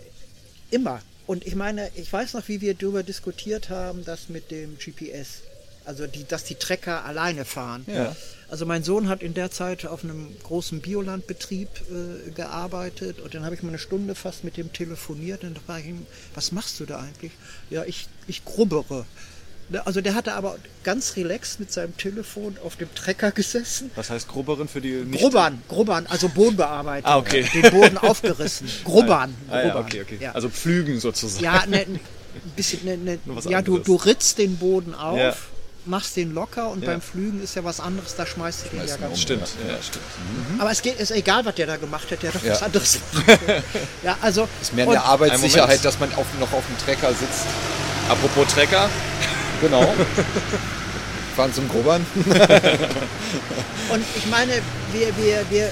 A: immer. Und ich meine, ich weiß noch, wie wir darüber diskutiert haben, das mit dem GPS. Also, die, dass die Trecker alleine fahren.
B: Ja.
A: Also mein Sohn hat in der Zeit auf einem großen Biolandbetrieb äh, gearbeitet und dann habe ich mal eine Stunde fast mit dem telefoniert und da frage ich ihm, was machst du da eigentlich? Ja, ich, ich grubbere. Ne, Also der hatte aber ganz relaxed mit seinem Telefon auf dem Trecker gesessen.
B: Was heißt Grubberin für die nicht...
A: Grubbern, grubbern, also Bodenbearbeitung.
B: Ah, okay.
A: Den Boden aufgerissen. Grubbern.
B: Ah, ja,
A: grubbern.
B: okay, okay.
A: Ja.
B: Also pflügen sozusagen.
A: Ja, ne, ein bisschen, ne, ne, ja, du, du ritzt den Boden auf,
B: Ja.
A: Machst den locker und
B: Ja.
A: beim Flügen ist ja was anderes, da schmeißt du den ja ganz
C: um.
B: Stimmt, ja, stimmt.
A: Aber es geht, ist egal, was der da gemacht hat, der hat doch
C: Ja.
A: was anderes ja, also.
C: ist mehr eine Arbeitssicherheit, dass man auf, noch auf dem Trecker sitzt.
B: Apropos Trecker,
C: Genau. Fahren zum Grubbern.
A: Und ich meine, wir, wir, wir,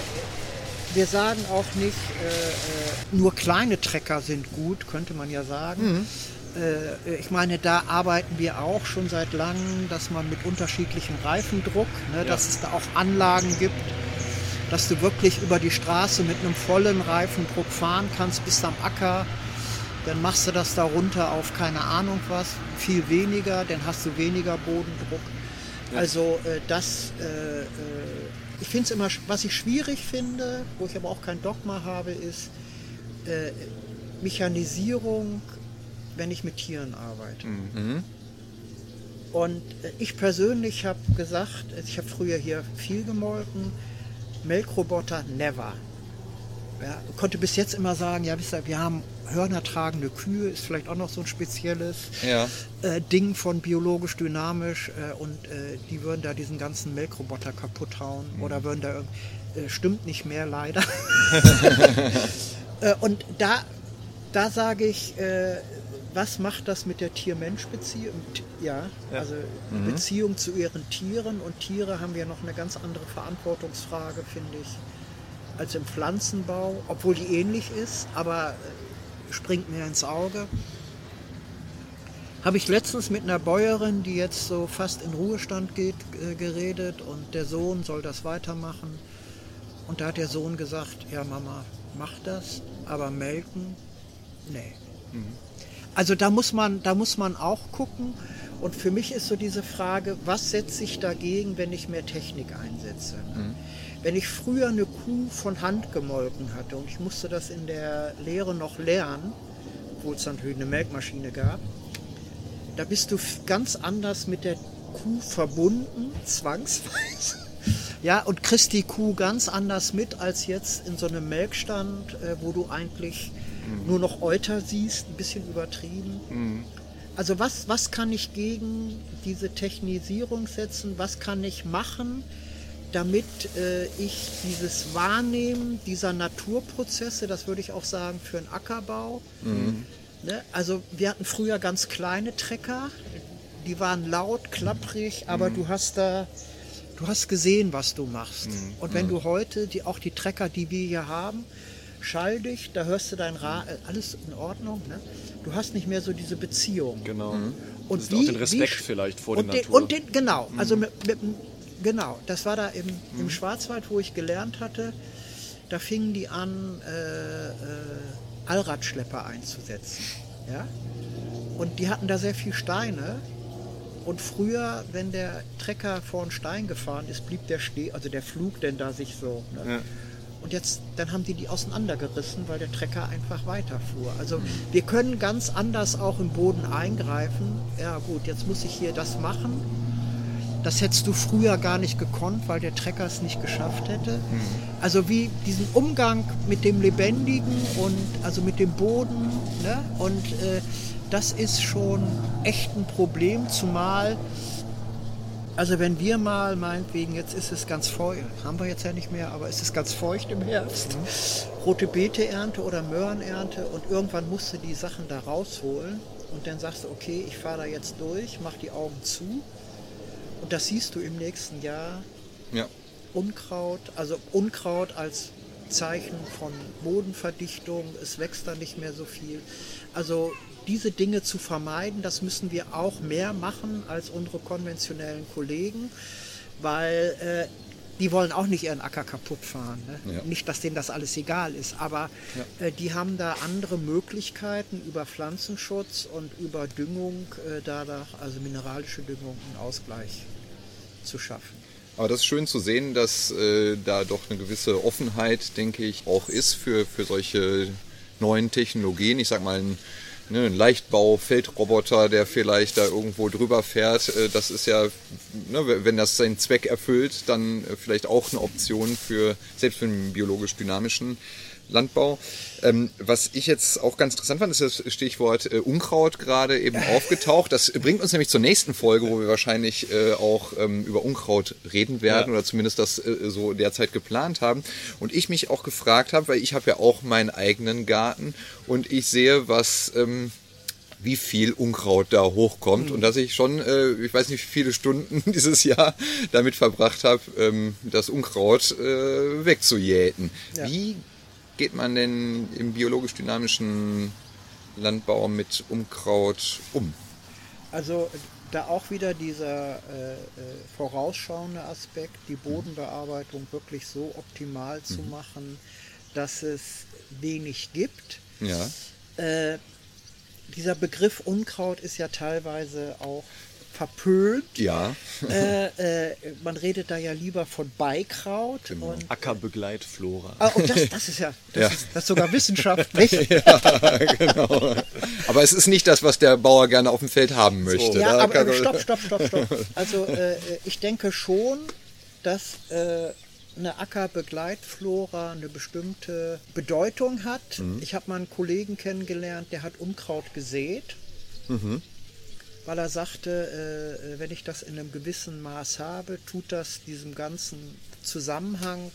A: wir sagen auch nicht, äh, äh, nur kleine Trecker sind gut, könnte man ja sagen. Äh, ich meine, da arbeiten wir auch schon seit langem, dass man mit unterschiedlichem Reifendruck, ne, dass es da auch Anlagen gibt, dass du wirklich über die Straße mit einem vollen Reifendruck fahren kannst, bis am Acker. Dann machst du das da runter auf keine Ahnung was, viel weniger, dann hast du weniger Bodendruck. Also äh, das, äh, äh, ich finde es immer, was ich schwierig finde, wo ich aber auch kein Dogma habe, ist äh, Mechanisierung, wenn ich mit Tieren arbeite. Und äh, ich persönlich habe gesagt, also ich habe früher hier viel gemolken, Melkroboter never. Ja, konnte bis jetzt immer sagen, ja, wisst ihr, wir haben hörnertragende Kühe, ist vielleicht auch noch so ein spezielles
C: Ja.
A: äh, Ding von biologisch dynamisch äh, und äh, die würden da diesen ganzen Melkroboter kaputt hauen oder würden da irgend- äh, stimmt nicht mehr leider. äh, und da, da sage ich, was macht das mit der Tier-Mensch-Beziehung? T- Ja, also die Beziehung zu ihren Tieren und Tiere haben ja noch eine ganz andere Verantwortungsfrage, finde ich, als im Pflanzenbau, obwohl die ähnlich ist, aber äh, springt mir ins Auge. Habe ich letztens mit einer Bäuerin, die jetzt so fast in Ruhestand geht, äh, geredet und der Sohn soll das weitermachen. Und da hat der Sohn gesagt, ja Mama, mach das, aber melken, nee. Also da muss man, da muss man auch gucken. Und für mich ist so diese Frage, was setze ich dagegen, wenn ich mehr Technik einsetze? Wenn ich früher eine Kuh von Hand gemolken hatte und ich musste das in der Lehre noch lernen, obwohl es natürlich eine Melkmaschine gab, da bist du ganz anders mit der Kuh verbunden, zwangsweise. Ja, und kriegst die Kuh ganz anders mit als jetzt in so einem Melkstand, äh, wo du eigentlich nur noch Euter siehst, ein bisschen übertrieben. Also was, was kann ich gegen diese Technisierung setzen? Was kann ich machen, damit äh, ich dieses Wahrnehmen dieser Naturprozesse, das würde ich auch sagen für den Ackerbau, Ne? Also wir hatten früher ganz kleine Trecker, die waren laut, klapprig, aber du hast da, du hast gesehen, was du machst. Und wenn du heute, die, auch die Trecker, die wir hier haben, schalldicht, da hörst du dein Ra äh, alles in Ordnung. Ne? Du hast nicht mehr so diese Beziehung.
B: genau.
A: Und
B: Das ist auch den Respekt vielleicht vor
A: und
B: der
A: den,
B: Natur.
A: Und den, genau, also mit, mit, dem- genau, das war da im, im Schwarzwald, wo ich gelernt hatte. Da fingen die an, äh, äh, Allradschlepper einzusetzen. Ja? Und die hatten da sehr viel Steine. Und früher, wenn der Trecker vor einen Stein gefahren ist, blieb der Schnee, also der Flug denn da sich so. Ne?
B: Ja.
A: Und jetzt, dann haben die die auseinandergerissen, weil der Trecker einfach weiterfuhr. Also wir können ganz anders auch im Boden eingreifen. Ja gut, jetzt muss ich hier das machen. Das hättest du früher gar nicht gekonnt, weil der Trecker es nicht geschafft hätte. Also wie diesen Umgang mit dem Lebendigen und also mit dem Boden. Ne? Und äh, das ist schon echt ein Problem, zumal also wenn wir mal meinetwegen, jetzt ist es ganz feucht, haben wir jetzt ja nicht mehr, aber es ist ganz feucht im Herbst, rote Beete-Ernte oder Möhrenernte und irgendwann musst du die Sachen da rausholen und dann sagst du, okay, ich fahre da jetzt durch, mach die Augen zu und das siehst du im nächsten Jahr.
C: Ja.
A: Unkraut, also Unkraut als Zeichen von Bodenverdichtung, es wächst da nicht mehr so viel. Also diese Dinge zu vermeiden, das müssen wir auch mehr machen als unsere konventionellen Kollegen, weil äh, die wollen auch nicht ihren Acker kaputt fahren. Ne?
C: Ja.
A: Nicht, dass denen das alles egal ist, aber äh, die haben da andere Möglichkeiten über Pflanzenschutz und über Düngung, äh, dadurch, also mineralische Düngung, einen Ausgleich zu schaffen.
C: Aber das ist schön zu sehen, dass äh, da doch eine gewisse Offenheit, denke ich, auch ist für, für solche neuen Technologien. Ich sag mal, ein, ne, ein Leichtbau-Feldroboter, der vielleicht da irgendwo drüber fährt, äh, das ist ja, ne, wenn das seinen Zweck erfüllt, dann äh, vielleicht auch eine Option für, selbst für einen biologisch dynamischen Landbau. Ähm, was ich jetzt auch ganz interessant fand, ist das Stichwort äh, Unkraut gerade eben aufgetaucht. Das bringt uns nämlich zur nächsten Folge, wo wir wahrscheinlich äh, auch ähm, über Unkraut reden werden
B: Ja.
C: oder zumindest das äh, so derzeit geplant haben. Und ich mich auch gefragt habe, weil ich habe ja auch meinen eigenen Garten und ich sehe, was ähm, wie viel Unkraut da hochkommt und dass ich schon, äh, ich weiß nicht, wie viele Stunden dieses Jahr damit verbracht habe, ähm, das Unkraut äh, wegzujäten.
A: Ja.
C: Wie geht man denn im biologisch dynamischen Landbau mit Unkraut um?
A: Also da auch wieder dieser äh, äh, vorausschauende Aspekt, die Bodenbearbeitung wirklich so optimal zu machen, dass es wenig gibt.
C: Ja.
A: Äh, dieser Begriff Unkraut ist ja teilweise auch verpönt.
C: Ja.
A: Äh, äh, man redet da ja lieber von Beikraut.
C: Genau.
A: Und,
B: Ackerbegleitflora.
A: ah, und das, das ist ja, das,
C: Ja.
A: Ist, das ist sogar wissenschaftlich.
C: genau. Aber es ist nicht das, was der Bauer gerne auf dem Feld haben möchte.
A: Ja,
C: Da
A: aber,
C: er-
A: stopp, stopp, stopp, stopp. Also äh, ich denke schon, dass äh, eine Ackerbegleitflora eine bestimmte Bedeutung hat. Ich habe mal einen Kollegen kennengelernt, der hat Unkraut gesät, weil er sagte, äh, wenn ich das in einem gewissen Maß habe, tut das diesem ganzen Zusammenhang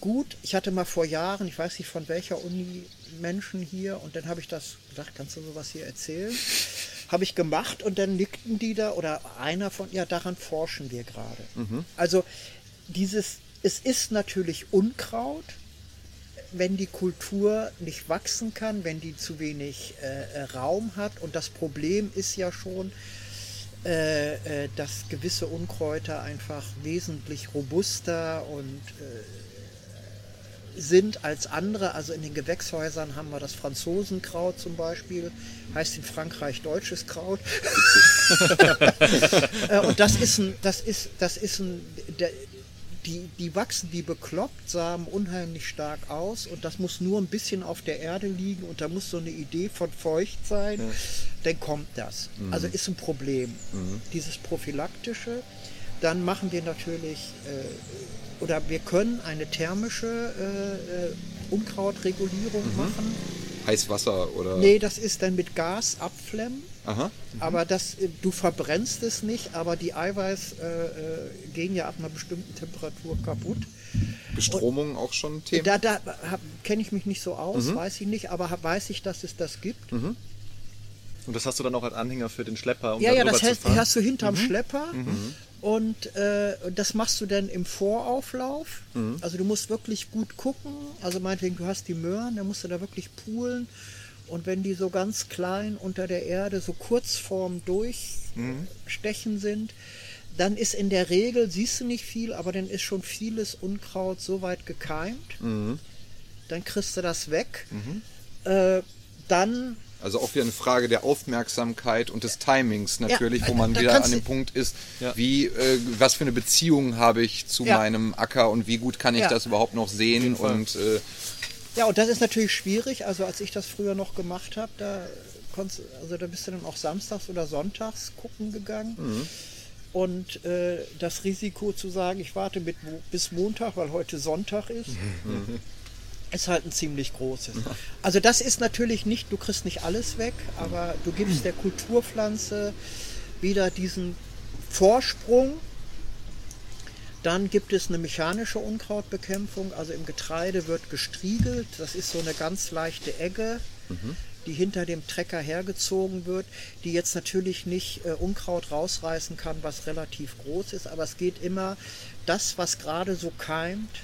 A: gut. Ich hatte mal vor Jahren, ich weiß nicht von welcher Uni Menschen hier, und dann habe ich das gesagt, kannst du sowas hier erzählen? Habe ich gemacht und dann nickten die da oder einer von, ja, daran forschen wir gerade. Also dieses, es ist natürlich Unkraut, wenn die Kultur nicht wachsen kann, wenn die zu wenig äh, äh, Raum hat. Und das Problem ist ja schon, äh, äh, dass gewisse Unkräuter einfach wesentlich robuster und äh, sind als andere. Also in den Gewächshäusern haben wir das Franzosenkraut zum Beispiel, heißt in Frankreich deutsches Kraut. Und das ist ein, das ist, das ist ein, die, die wachsen wie bekloppt, sahen unheimlich stark aus und das muss nur ein bisschen auf der Erde liegen und da muss so eine Idee von feucht sein, dann kommt das. Also ist ein Problem. Dieses prophylaktische, dann machen wir natürlich äh, oder wir können eine thermische äh, äh, Unkrautregulierung machen.
C: Heißwasser oder.
A: Nee, das ist dann mit Gas abflemmen.
C: Aha.
A: Aber das, äh, du verbrennst es nicht, aber die Eiweiß äh, äh, gehen ja ab einer bestimmten Temperatur kaputt.
C: Bestromung auch schon ein Thema.
A: Da, da kenne ich mich nicht so aus, weiß ich nicht, aber weiß ich, dass es das gibt.
B: Und das hast du dann auch als Anhänger für den Schlepper, um
A: ja, ja, das heißt, hast du hinterm Schlepper und äh, das machst du dann im Vorauflauf. Also du musst wirklich gut gucken. Also meinetwegen, du hast die Möhren, dann musst du da wirklich poolen. Und wenn die so ganz klein unter der Erde, so kurz vorm Durchstechen sind, dann ist in der Regel, siehst du nicht viel, aber dann ist schon vieles Unkraut so weit gekeimt. Dann kriegst du das weg. Äh, dann
C: Also auch wieder eine Frage der Aufmerksamkeit und des Timings natürlich,
A: Ja,
C: wo man wieder an dem Punkt ist,
B: Ja.
C: wie, äh, was für eine Beziehung habe ich zu
A: Ja.
C: meinem Acker und wie gut kann ich
A: Ja.
C: das überhaupt noch sehen und äh,
A: Ja, und das ist natürlich schwierig. Also als ich das früher noch gemacht habe, da konntest, also da bist du dann auch samstags oder sonntags gucken gegangen. Und äh, das Risiko zu sagen, ich warte mit, bis Montag, weil heute Sonntag ist, ist halt ein ziemlich großes. Also das ist natürlich nicht, du kriegst nicht alles weg, aber du gibst der Kulturpflanze wieder diesen Vorsprung. Dann gibt es eine mechanische Unkrautbekämpfung, also im Getreide wird gestriegelt, das ist so eine ganz leichte Egge, die hinter dem Trecker hergezogen wird, die jetzt natürlich nicht äh, Unkraut rausreißen kann, was relativ groß ist, aber es geht immer das, was gerade so keimt,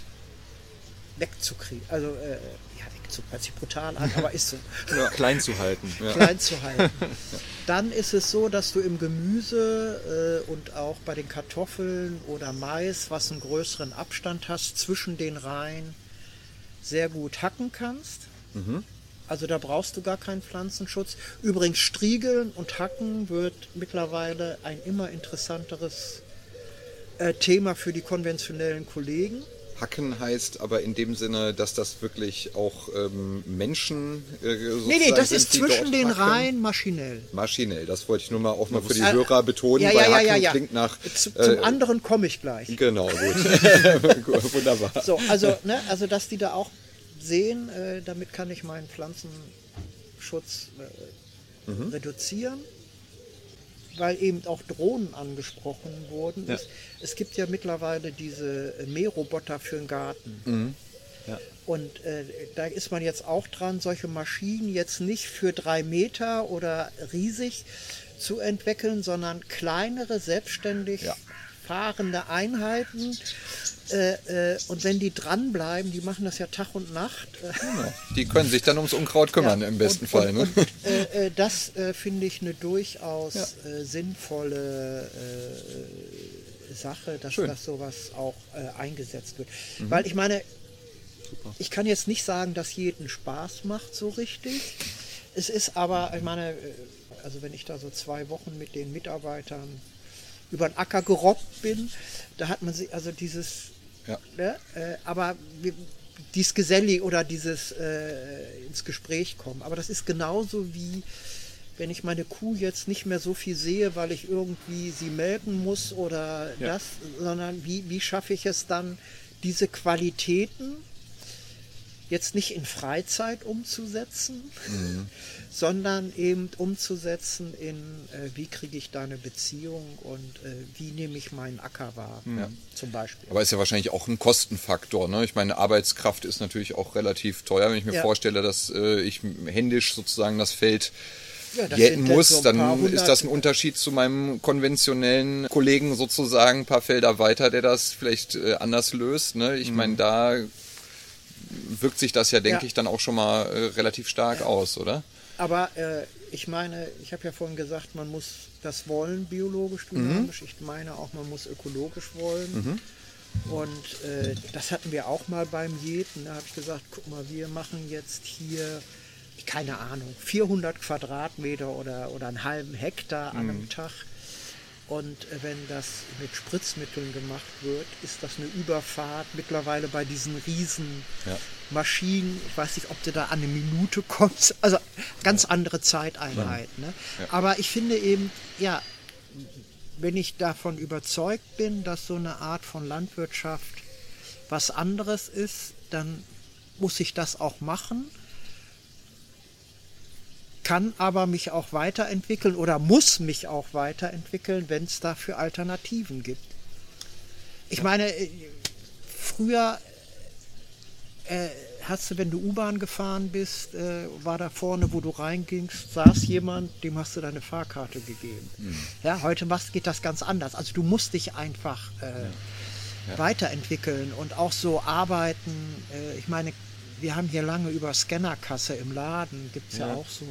A: wegzukriegen. Also, äh, ja, hört sich brutal an, aber ist so.
B: Ja, klein zu halten. Ja.
A: klein zu halten. Dann ist es so, dass du im Gemüse äh, und auch bei den Kartoffeln oder Mais, was einen größeren Abstand hast, zwischen den Reihen sehr gut hacken kannst. Also da brauchst du gar keinen Pflanzenschutz. Übrigens Striegeln und Hacken wird mittlerweile ein immer interessanteres äh, Thema für die konventionellen Kollegen.
C: Hacken heißt aber in dem Sinne, dass das wirklich auch ähm, Menschen äh,
A: Nee, nee, das
C: sind,
A: ist zwischen den
C: hacken.
A: Reihen maschinell.
C: Maschinell, das wollte ich nur mal auch mal für die
A: Äh,
C: Hörer betonen,
A: Ja,
C: weil
A: ja, ja,
C: Hacken
A: ja, ja.
C: klingt nach...
A: Zu,
C: äh,
A: zum anderen komme ich gleich.
C: Genau, gut. Gut, Wunderbar.
A: So, also, ne, also dass die da auch sehen, äh, damit kann ich meinen Pflanzenschutz äh,
C: Mhm.
A: reduzieren, weil eben auch Drohnen angesprochen wurden.
B: Ja.
A: Es, es gibt ja mittlerweile diese äh, Mähroboter für den Garten.
C: Mhm.
B: Ja.
A: Und äh, da ist man jetzt auch dran, solche Maschinen jetzt nicht für drei Meter oder riesig zu entwickeln, sondern kleinere, selbstständig
C: Ja.
A: Fahrende Einheiten. Äh, äh, und wenn die dranbleiben, die machen das ja Tag und Nacht. Äh,
C: Genau. Die können sich dann ums Unkraut kümmern
A: ja,
C: im besten
A: und,
C: Fall.
A: Und,
C: ne?
A: und, äh, äh, das äh, finde ich eine durchaus
C: Ja.
A: sinnvolle Sache, dass
C: Schön. Mhm.
A: das sowas auch eingesetzt wird. Weil ich meine, ich kann jetzt nicht sagen, dass jeden Spaß macht so richtig. Es ist aber, ich meine, also wenn ich da so zwei Wochen mit den Mitarbeitern über den Acker gerobbt bin, da hat man sich, also dieses,
C: Ja.
A: ne, äh, aber dieses Geselli oder dieses äh, ins Gespräch kommen. Aber das ist genauso wie wenn ich meine Kuh jetzt nicht mehr so viel sehe, weil ich irgendwie sie melken muss oder
B: Ja.
A: das, sondern wie, wie schaffe ich es dann, diese Qualitäten jetzt nicht in Freizeit umzusetzen, sondern eben umzusetzen in, äh, wie kriege ich da eine Beziehung und äh, wie nehme ich meinen Acker wahr, zum Beispiel.
C: Aber ist ja wahrscheinlich auch ein Kostenfaktor. Ne? Ich meine, Arbeitskraft ist natürlich auch relativ teuer. Wenn ich mir
A: Ja.
C: vorstelle, dass äh, ich händisch sozusagen das Feld
A: Ja,
C: jäten muss,
A: so
C: dann ist das ein
A: hundert-
C: Unterschied zu meinem konventionellen Kollegen sozusagen, ein paar Felder weiter, der das vielleicht äh, anders löst. Ne? Ich meine, da wirkt sich das ja, denke
A: Ja.
C: ich, dann auch schon mal äh, relativ stark aus, oder?
A: Aber äh, ich meine, ich habe ja vorhin gesagt, man muss das wollen biologisch dynamisch. Ich meine auch, man muss ökologisch wollen. Und äh, das hatten wir auch mal beim Jäten. Da habe ich gesagt, guck mal, wir machen jetzt hier, keine Ahnung, 400 Quadratmeter oder, oder einen halben Hektar an einem Tag. Und wenn das mit Spritzmitteln gemacht wird, ist das eine Überfahrt mittlerweile bei diesen riesen
C: Ja.
A: Maschinen. Ich weiß nicht, ob du da an eine Minute kommst. Also ganz andere Zeiteinheit. Ne? Aber ich finde eben, ja, wenn ich davon überzeugt bin, dass so eine Art von Landwirtschaft was anderes ist, dann muss ich das auch machen kann aber mich auch weiterentwickeln oder muss mich auch weiterentwickeln, wenn es dafür Alternativen gibt. Ich meine, äh, früher äh, hast du, wenn du U-Bahn gefahren bist, äh, war da vorne, wo du reingingst, saß jemand, dem hast du deine Fahrkarte gegeben. Ja, heute machst, geht das ganz anders. Also du musst dich einfach äh, weiterentwickeln und auch so arbeiten. Äh, ich meine, wir haben hier lange über Scannerkasse im Laden, gibt es ja.
B: Ja.
A: auch so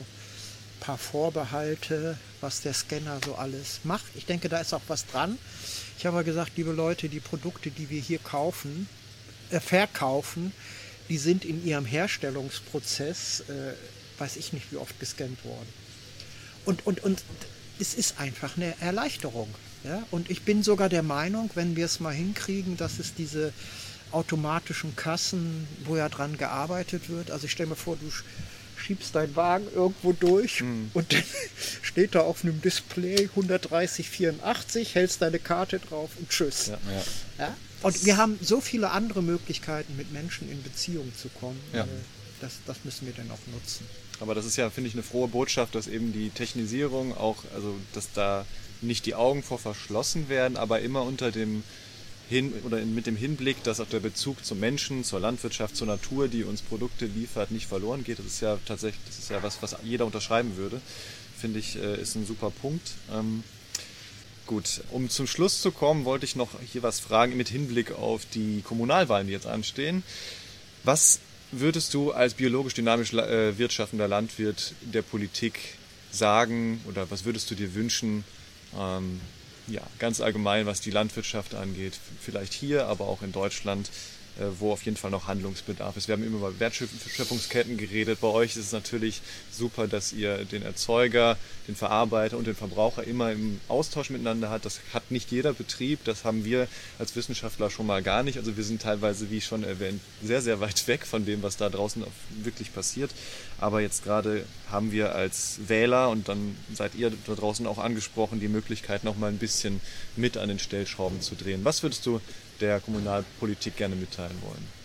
A: paar Vorbehalte, was der Scanner so alles macht. Ich denke, da ist auch was dran. Ich habe gesagt, liebe Leute, die Produkte, die wir hier kaufen, äh, verkaufen, die sind in ihrem Herstellungsprozess, äh, weiß ich nicht, wie oft gescannt worden. Und, und, und es ist einfach eine Erleichterung. Ja? Und ich bin sogar der Meinung, wenn wir es mal hinkriegen, dass es diese automatischen Kassen, wo ja dran gearbeitet wird, also ich stelle mir vor, du schiebst deinen Wagen irgendwo durch
B: Hm.
A: und dann steht da auf einem Display 130, 84, hältst deine Karte drauf und tschüss.
B: Ja.
A: Ja? Und wir haben so viele andere Möglichkeiten, mit Menschen in Beziehung zu kommen.
B: Ja.
A: Äh, Das, das müssen wir dann auch nutzen.
B: Aber das ist ja, finde ich, eine frohe Botschaft, dass eben die Technisierung auch, also dass da nicht die Augen vor verschlossen werden, aber immer unter dem hin oder mit dem Hinblick, dass auch der Bezug zum Menschen, zur Landwirtschaft, zur Natur, die uns Produkte liefert, nicht verloren geht. Das ist ja tatsächlich, das ist ja was, was jeder unterschreiben würde. Finde ich, äh, ist ein super Punkt. Ähm, Gut, um zum Schluss zu kommen, wollte ich noch hier was fragen mit Hinblick auf die Kommunalwahlen, die jetzt anstehen. Was würdest du als biologisch dynamisch äh, wirtschaftender Landwirt der Politik sagen oder was würdest du dir wünschen, ähm, ja, ganz allgemein, was die Landwirtschaft angeht, vielleicht hier, aber auch in Deutschland, wo auf jeden Fall noch Handlungsbedarf ist. Wir haben immer über Wertschöpfungsketten geredet. Bei euch ist es natürlich super, dass ihr den Erzeuger, den Verarbeiter und den Verbraucher immer im Austausch miteinander habt. Das hat nicht jeder Betrieb. Das haben wir als Wissenschaftler schon mal gar nicht. Also wir sind teilweise, wie schon erwähnt, sehr, sehr weit weg von dem, was da draußen wirklich passiert. Aber jetzt gerade haben wir als Wähler und dann seid ihr da draußen auch angesprochen, die Möglichkeit, noch mal ein bisschen mit an den Stellschrauben zu drehen. Was würdest du der Kommunalpolitik gerne mitteilen wollen?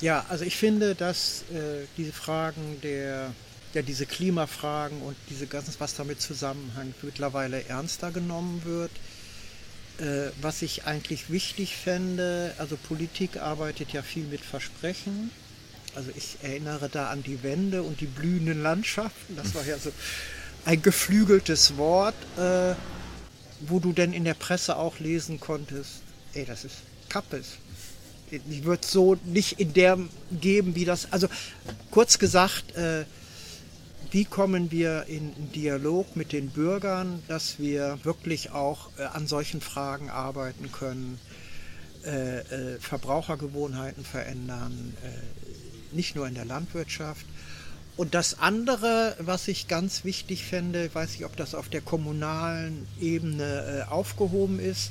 A: Ja, also ich finde, dass äh, diese Fragen der, ja, diese Klimafragen und diese ganzen, was damit zusammenhängt, mittlerweile ernster genommen wird. Äh, was ich eigentlich wichtig fände, also Politik arbeitet ja viel mit Versprechen. Also ich erinnere da an die Wände und die blühenden Landschaften. Das war ja so ein geflügeltes Wort, äh, wo du denn in der Presse auch lesen konntest, ey, das ist Kappes. Die wird so nicht in der geben, wie das. Also kurz gesagt, äh, wie kommen wir in Dialog mit den Bürgern, dass wir wirklich auch äh, an solchen Fragen arbeiten können, äh, äh, Verbrauchergewohnheiten verändern, äh, nicht nur in der Landwirtschaft. Und das andere, was ich ganz wichtig fände, weiß ich, ob das auf der kommunalen Ebene äh, aufgehoben ist.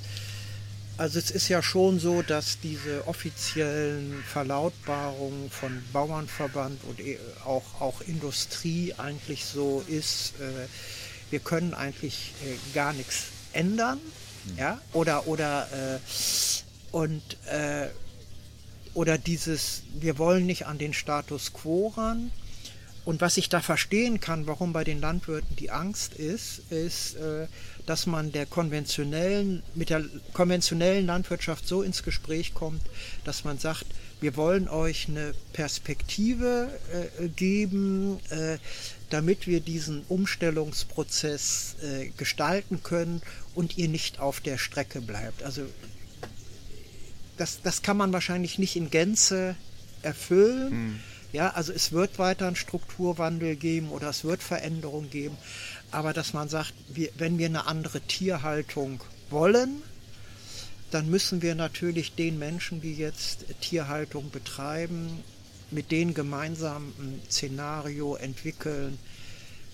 A: Also es ist ja schon so, dass diese offiziellen Verlautbarungen von Bauernverband und eh- auch, auch Industrie eigentlich so ist, äh, wir können eigentlich äh, gar nichts ändern. Ja? Oder, oder, äh, und, äh, oder dieses, wir wollen nicht an den Status quo ran. Und was ich da verstehen kann, warum bei den Landwirten die Angst ist, ist, äh, dass man der konventionellen, mit der konventionellen Landwirtschaft so ins Gespräch kommt, dass man sagt, wir wollen euch eine Perspektive äh, geben, äh, damit wir diesen Umstellungsprozess gestalten können und ihr nicht auf der Strecke bleibt. Also das, das kann man wahrscheinlich nicht in Gänze erfüllen. Ja, also es wird weiter einen Strukturwandel geben oder es wird Veränderungen geben, aber dass man sagt, wenn wir eine andere Tierhaltung wollen, dann müssen wir natürlich den Menschen, die jetzt Tierhaltung betreiben, mit denen gemeinsam ein Szenario entwickeln,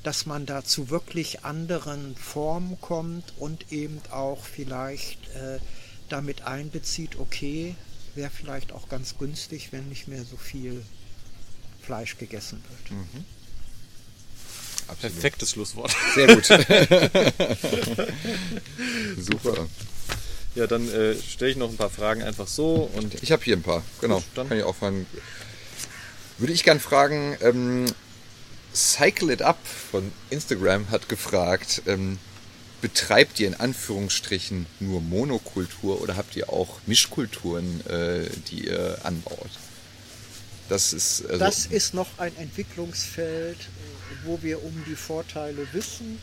A: dass man da zu wirklich anderen Formen kommt und eben auch vielleicht äh, damit einbezieht, okay, wäre vielleicht auch ganz günstig, wenn nicht mehr so viel Fleisch gegessen wird.
C: Absolut.
B: Perfektes Schlusswort.
C: Sehr gut. Super.
B: Ja, dann äh, stelle ich noch ein paar Fragen einfach so und
C: Ich habe hier ein paar, genau.
B: Gut, dann-
C: Kann ich auch fragen. Würde ich gern fragen, ähm, Cycle It Up von Instagram hat gefragt, ähm, betreibt ihr in Anführungsstrichen nur Monokultur oder habt ihr auch Mischkulturen, äh, die ihr anbaut? Das ist, also,
A: Das ist noch ein Entwicklungsfeld, wo wir um die Vorteile wissen,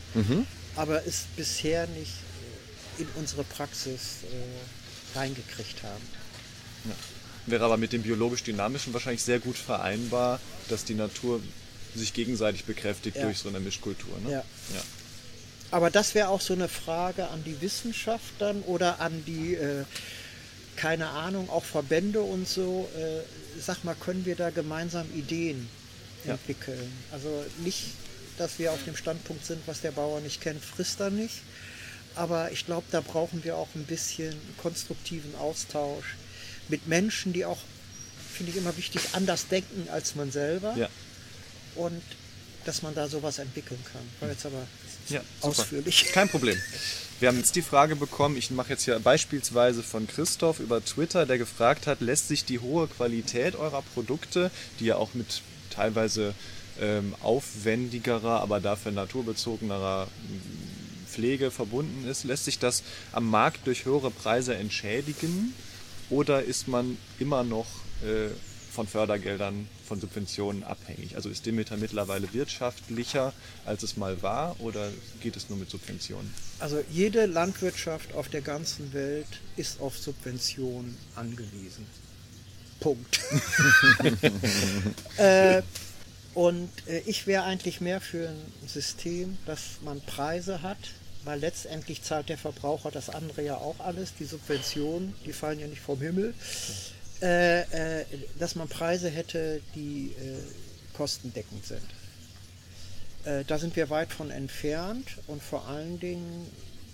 A: aber es bisher nicht äh, in unsere Praxis äh, reingekriegt haben.
B: wäre aber mit dem biologisch-dynamischen wahrscheinlich sehr gut vereinbar, dass die Natur sich gegenseitig bekräftigt
A: Ja.
B: durch so eine Mischkultur. Ne?
A: Ja.
B: ja.
A: Aber das wäre auch so eine Frage an die Wissenschaft dann oder an die, äh, keine Ahnung, auch Verbände und so. Äh, sag mal, können wir da gemeinsam Ideen
B: Ja.
A: entwickeln? Also nicht, dass wir auf dem Standpunkt sind, was der Bauer nicht kennt, frisst er nicht. Aber ich glaube, da brauchen wir auch ein bisschen konstruktiven Austausch mit Menschen, die auch finde ich immer wichtig, anders denken als man selber.
B: Ja.
A: Und dass man da sowas entwickeln kann. War jetzt aber
B: Ja,
A: ausführlich.
B: Kein Problem. Wir haben jetzt die Frage bekommen, ich mache jetzt hier beispielsweise von Christoph über Twitter, der gefragt hat, lässt sich die hohe Qualität eurer Produkte, die ja auch mit teilweise ähm, aufwendigerer, aber dafür naturbezogenerer mm, Pflege verbunden ist, lässt sich das am Markt durch höhere Preise entschädigen oder ist man immer noch äh, von Fördergeldern, von Subventionen abhängig? Also ist Demeter mittlerweile wirtschaftlicher, als es mal war oder geht es nur mit Subventionen?
A: Also jede Landwirtschaft auf der ganzen Welt ist auf Subventionen angewiesen. Punkt. äh, und äh, ich wäre eigentlich mehr für ein System, dass man Preise hat, weil letztendlich zahlt der Verbraucher das andere ja auch alles. Die Subventionen, die fallen ja nicht vom Himmel. Äh, äh, dass man Preise hätte, die äh, kostendeckend sind. Äh, da sind wir weit von entfernt und vor allen Dingen,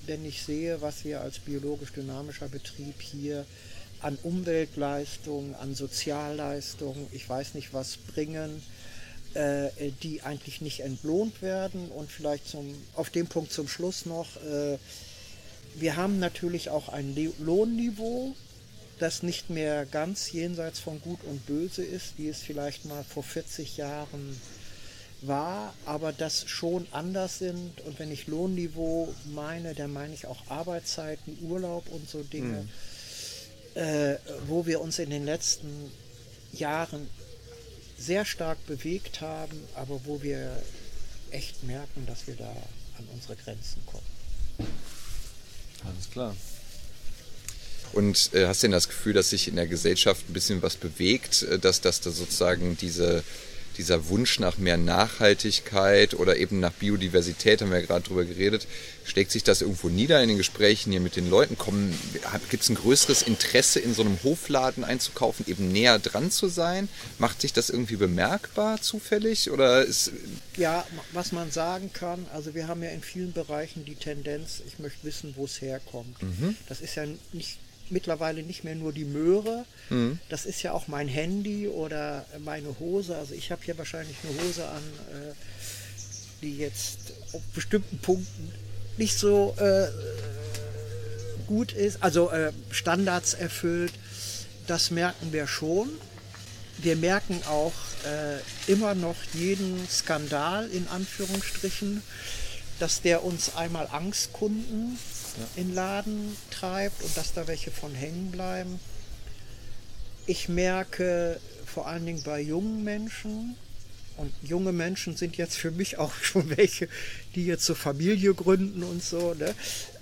A: wenn ich sehe, was wir als biologisch dynamischer Betrieb hier an Umweltleistungen, an Sozialleistungen, ich weiß nicht was bringen, äh, die eigentlich nicht entlohnt werden. Und vielleicht zum, auf dem Punkt zum Schluss noch, wir haben natürlich auch ein Lohnniveau, das nicht mehr ganz jenseits von Gut und Böse ist, wie es vielleicht mal vor 40 Jahren war, aber das schon anders sind. Und wenn ich Lohnniveau meine, dann meine ich auch Arbeitszeiten, Urlaub und so Dinge, äh, wo wir uns in den letzten Jahren sehr stark bewegt haben, aber wo wir echt merken, dass wir da an unsere Grenzen kommen.
B: Alles klar.
C: Und äh, hast du denn das Gefühl, dass sich in der Gesellschaft ein bisschen was bewegt, äh, dass, dass da sozusagen diese, dieser Wunsch nach mehr Nachhaltigkeit oder eben nach Biodiversität, haben wir ja gerade drüber geredet, schlägt sich das irgendwo nieder in den Gesprächen hier mit den Leuten? Gibt es ein größeres Interesse, in so einem Hofladen einzukaufen, eben näher dran zu sein? Macht sich das irgendwie bemerkbar zufällig? Oder ist,
A: Ja, was man sagen kann, also wir haben ja in vielen Bereichen die Tendenz, ich möchte wissen, wo es herkommt. Das ist ja nicht mittlerweile nicht mehr nur die Möhre, das ist ja auch mein Handy oder meine Hose. Also ich habe hier wahrscheinlich eine Hose an, äh, die jetzt auf bestimmten Punkten nicht so äh, gut ist, also äh, Standards erfüllt. Das merken wir schon. Wir merken auch äh, immer noch jeden Skandal in Anführungsstrichen, dass der uns einmal Angstkunden in Laden treibt und dass da welche von hängen bleiben. Ich merke vor allen Dingen bei jungen Menschen, und junge Menschen sind jetzt für mich auch schon welche, die jetzt so Familie gründen und so, ne?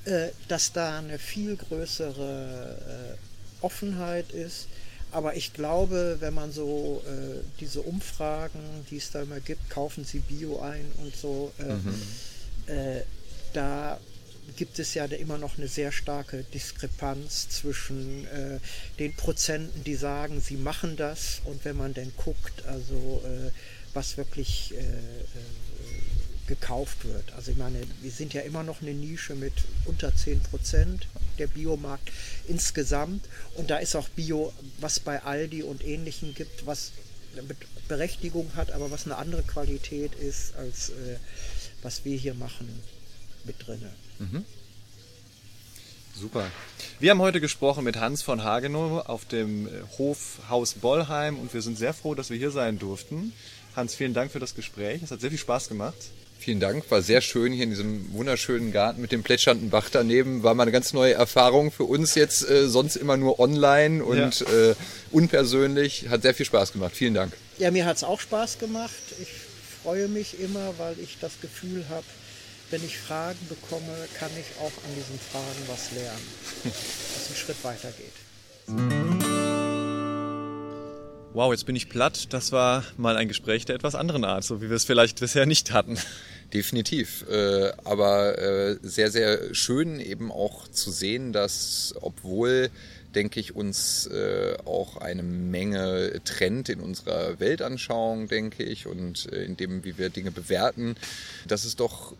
A: äh, dass da eine viel größere äh, Offenheit ist. Aber ich glaube, wenn man so äh, diese Umfragen, die es da immer gibt, kaufen Sie Bio ein und so, äh, äh, da gibt es ja immer noch eine sehr starke Diskrepanz zwischen äh, den Prozenten, die sagen, sie machen das und wenn man denn guckt, also äh, was wirklich äh, äh, gekauft wird. Also ich meine, wir sind ja immer noch eine Nische mit unter 10 Prozent der Biomarkt insgesamt und da ist auch Bio, was bei Aldi und Ähnlichen gibt, was Berechtigung hat, aber was eine andere Qualität ist, als äh, was wir hier machen, mit drinne.
B: Super. Wir haben heute gesprochen mit Hans von Hagenow auf dem äh, Hof Haus Bollheim und wir sind sehr froh, dass wir hier sein durften. Hans, vielen Dank für das Gespräch. Es hat sehr viel Spaß gemacht.
C: Vielen Dank, war sehr schön hier in diesem wunderschönen Garten mit dem plätschernden Bach daneben. War mal eine ganz neue Erfahrung für uns jetzt, äh, sonst immer nur online und äh, unpersönlich. Hat sehr viel Spaß gemacht. Vielen Dank.
A: Ja, mir hat es auch Spaß gemacht. Ich freue mich immer, weil ich das Gefühl habe, wenn ich Fragen bekomme, kann ich auch an diesen Fragen was lernen, dass ein Schritt weitergeht.
B: Wow, jetzt bin ich platt. Das war mal ein Gespräch der etwas anderen Art, so wie wir es vielleicht bisher nicht hatten.
C: Definitiv. Äh, aber äh, sehr, sehr schön eben auch zu sehen, dass obwohl, denke ich, uns äh, auch eine Menge trennt in unserer Weltanschauung, denke ich, und äh, in dem, wie wir Dinge bewerten, dass es doch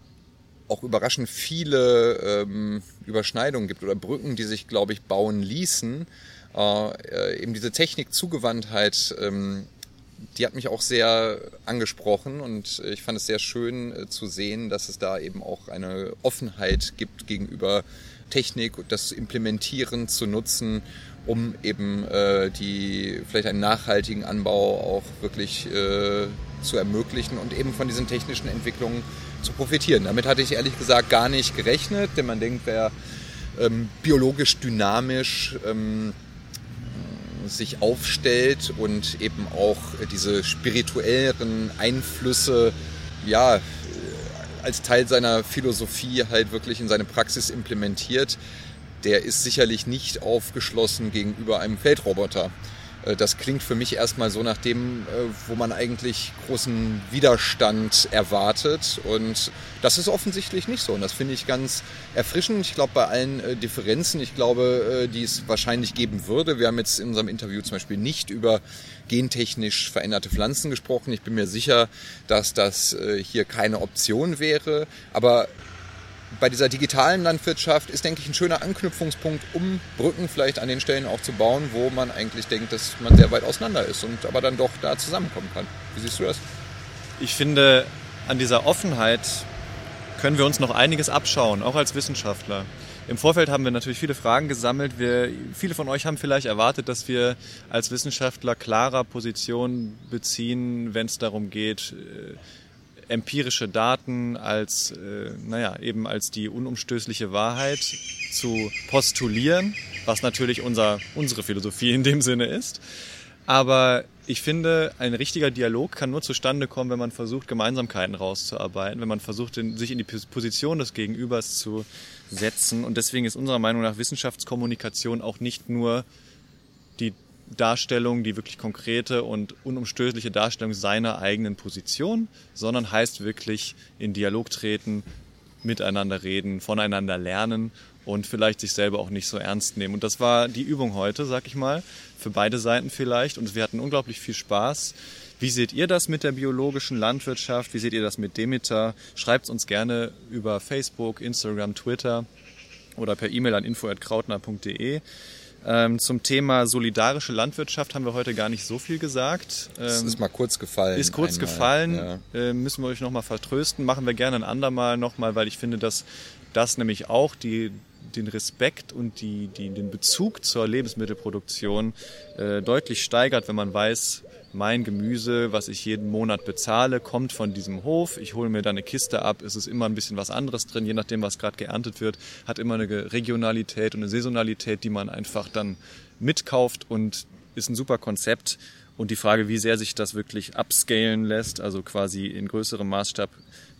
C: auch überraschend viele ähm, Überschneidungen gibt oder Brücken, die sich, glaube ich, bauen ließen. Äh, eben diese Technikzugewandtheit, ähm, die hat mich auch sehr angesprochen und ich fand es sehr schön äh, zu sehen, dass es da eben auch eine Offenheit gibt gegenüber Technik und das Implementieren zu nutzen, um eben äh, die vielleicht einen nachhaltigen Anbau auch wirklich äh, zu ermöglichen und eben von diesen technischen Entwicklungen zu profitieren. Damit hatte ich ehrlich gesagt gar nicht gerechnet, denn man denkt, wer ähm, biologisch dynamisch ähm, sich aufstellt und eben auch diese spirituelleren Einflüsse ja als Teil seiner Philosophie halt wirklich in seine Praxis implementiert, der ist sicherlich nicht aufgeschlossen gegenüber einem Feldroboter. Äh, das klingt für mich erstmal so nach dem, äh, wo man eigentlich großen Widerstand erwartet. Und das ist offensichtlich nicht so. Und das finde ich ganz erfrischend. Ich glaube, bei allen äh, Differenzen, ich glaube, die es wahrscheinlich geben würde. Wir haben jetzt in unserem Interview zum Beispiel nicht über gentechnisch veränderte Pflanzen gesprochen. Ich bin mir sicher, dass das hier keine Option wäre. Aber bei dieser digitalen Landwirtschaft ist, denke ich, ein schöner Anknüpfungspunkt, um Brücken vielleicht an den Stellen auch zu bauen, wo man eigentlich denkt, dass man sehr weit auseinander ist und aber dann doch da zusammenkommen kann. Wie siehst du das?
B: Ich finde, an dieser Offenheit können wir uns noch einiges abschauen, auch als Wissenschaftler. Im Vorfeld haben wir natürlich viele Fragen gesammelt. Wir, viele von euch haben vielleicht erwartet, dass wir als Wissenschaftler klarer Position beziehen, wenn es darum geht, äh, empirische Daten als, äh, naja, eben als die unumstößliche Wahrheit zu postulieren, was natürlich unser, unsere Philosophie in dem Sinne ist. Aber ich finde, ein richtiger Dialog kann nur zustande kommen, wenn man versucht, Gemeinsamkeiten rauszuarbeiten, wenn man versucht, sich in die Position des Gegenübers zu setzen. Und deswegen ist unserer Meinung nach Wissenschaftskommunikation auch nicht nur die Darstellung, die wirklich konkrete und unumstößliche Darstellung seiner eigenen Position, sondern heißt wirklich in Dialog treten, miteinander reden, voneinander lernen und vielleicht sich selber auch nicht so ernst nehmen. Und das war die Übung heute, sag ich mal, für beide Seiten vielleicht. Und wir hatten unglaublich viel Spaß. Wie seht ihr das mit der biologischen Landwirtschaft? Wie seht ihr das mit Demeter? Schreibt uns gerne über Facebook, Instagram, Twitter oder per E-Mail an info.krautner.de. Ähm, zum Thema solidarische Landwirtschaft haben wir heute gar nicht so viel gesagt.
C: Ähm, das ist mal kurz gefallen.
B: Ist kurz einmal, gefallen. Ja. Äh, müssen wir euch nochmal vertrösten. Machen wir gerne ein andermal nochmal, weil ich finde, dass das nämlich auch die, den Respekt und die, die, den Bezug zur Lebensmittelproduktion äh, deutlich steigert, wenn man weiß, mein Gemüse, was ich jeden Monat bezahle, kommt von diesem Hof. Ich hole mir da eine Kiste ab. Es ist immer ein bisschen was anderes drin, je nachdem, was gerade geerntet wird. Hat immer eine Regionalität und eine Saisonalität, die man einfach dann mitkauft und ist ein super Konzept. Und die Frage, wie sehr sich das wirklich upscalen lässt, also quasi in größerem Maßstab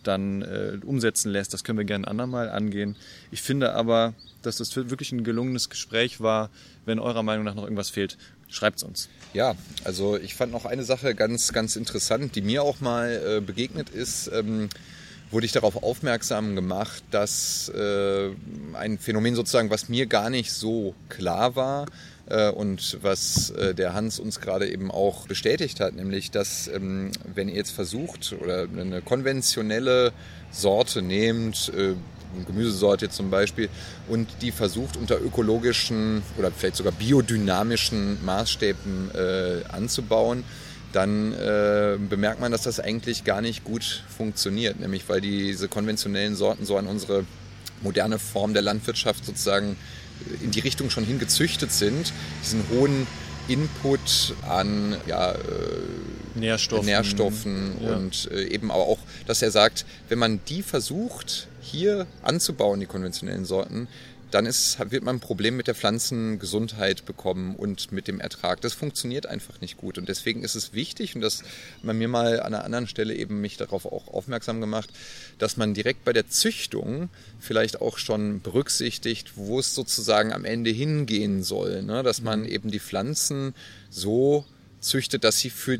B: dann äh, umsetzen lässt, das können wir gerne ein andermal angehen. Ich finde aber, dass das wirklich ein gelungenes Gespräch war. Wenn eurer Meinung nach noch irgendwas fehlt, schreibt es uns.
C: Ja, also ich fand noch eine Sache ganz, ganz interessant, die mir auch mal äh, begegnet ist. Ähm, wurde ich darauf aufmerksam gemacht, dass äh, ein Phänomen sozusagen, was mir gar nicht so klar war äh, und was äh, der Hans uns gerade eben auch bestätigt hat, nämlich dass ähm, wenn ihr jetzt versucht oder eine konventionelle Sorte nehmt, äh, Gemüsesorte zum Beispiel, und die versucht unter ökologischen oder vielleicht sogar biodynamischen Maßstäben äh, anzubauen, dann äh, bemerkt man, dass das eigentlich gar nicht gut funktioniert, nämlich weil diese konventionellen Sorten so an unsere moderne Form der Landwirtschaft sozusagen in die Richtung schon hingezüchtet sind, diesen hohen Input an ja, äh, Nährstoffen, Nährstoffen ja. und äh, eben auch, dass er sagt, wenn man die versucht hier anzubauen, die konventionellen Sorten, dann ist, wird man ein Problem mit der Pflanzengesundheit bekommen und mit dem Ertrag. Das funktioniert einfach nicht gut. Und deswegen ist es wichtig, und das man mir mal an einer anderen Stelle eben mich darauf auch aufmerksam gemacht, dass man direkt bei der Züchtung vielleicht auch schon berücksichtigt, wo es sozusagen am Ende hingehen soll. Ne? Dass man mhm. eben die Pflanzen so züchtet, dass sie für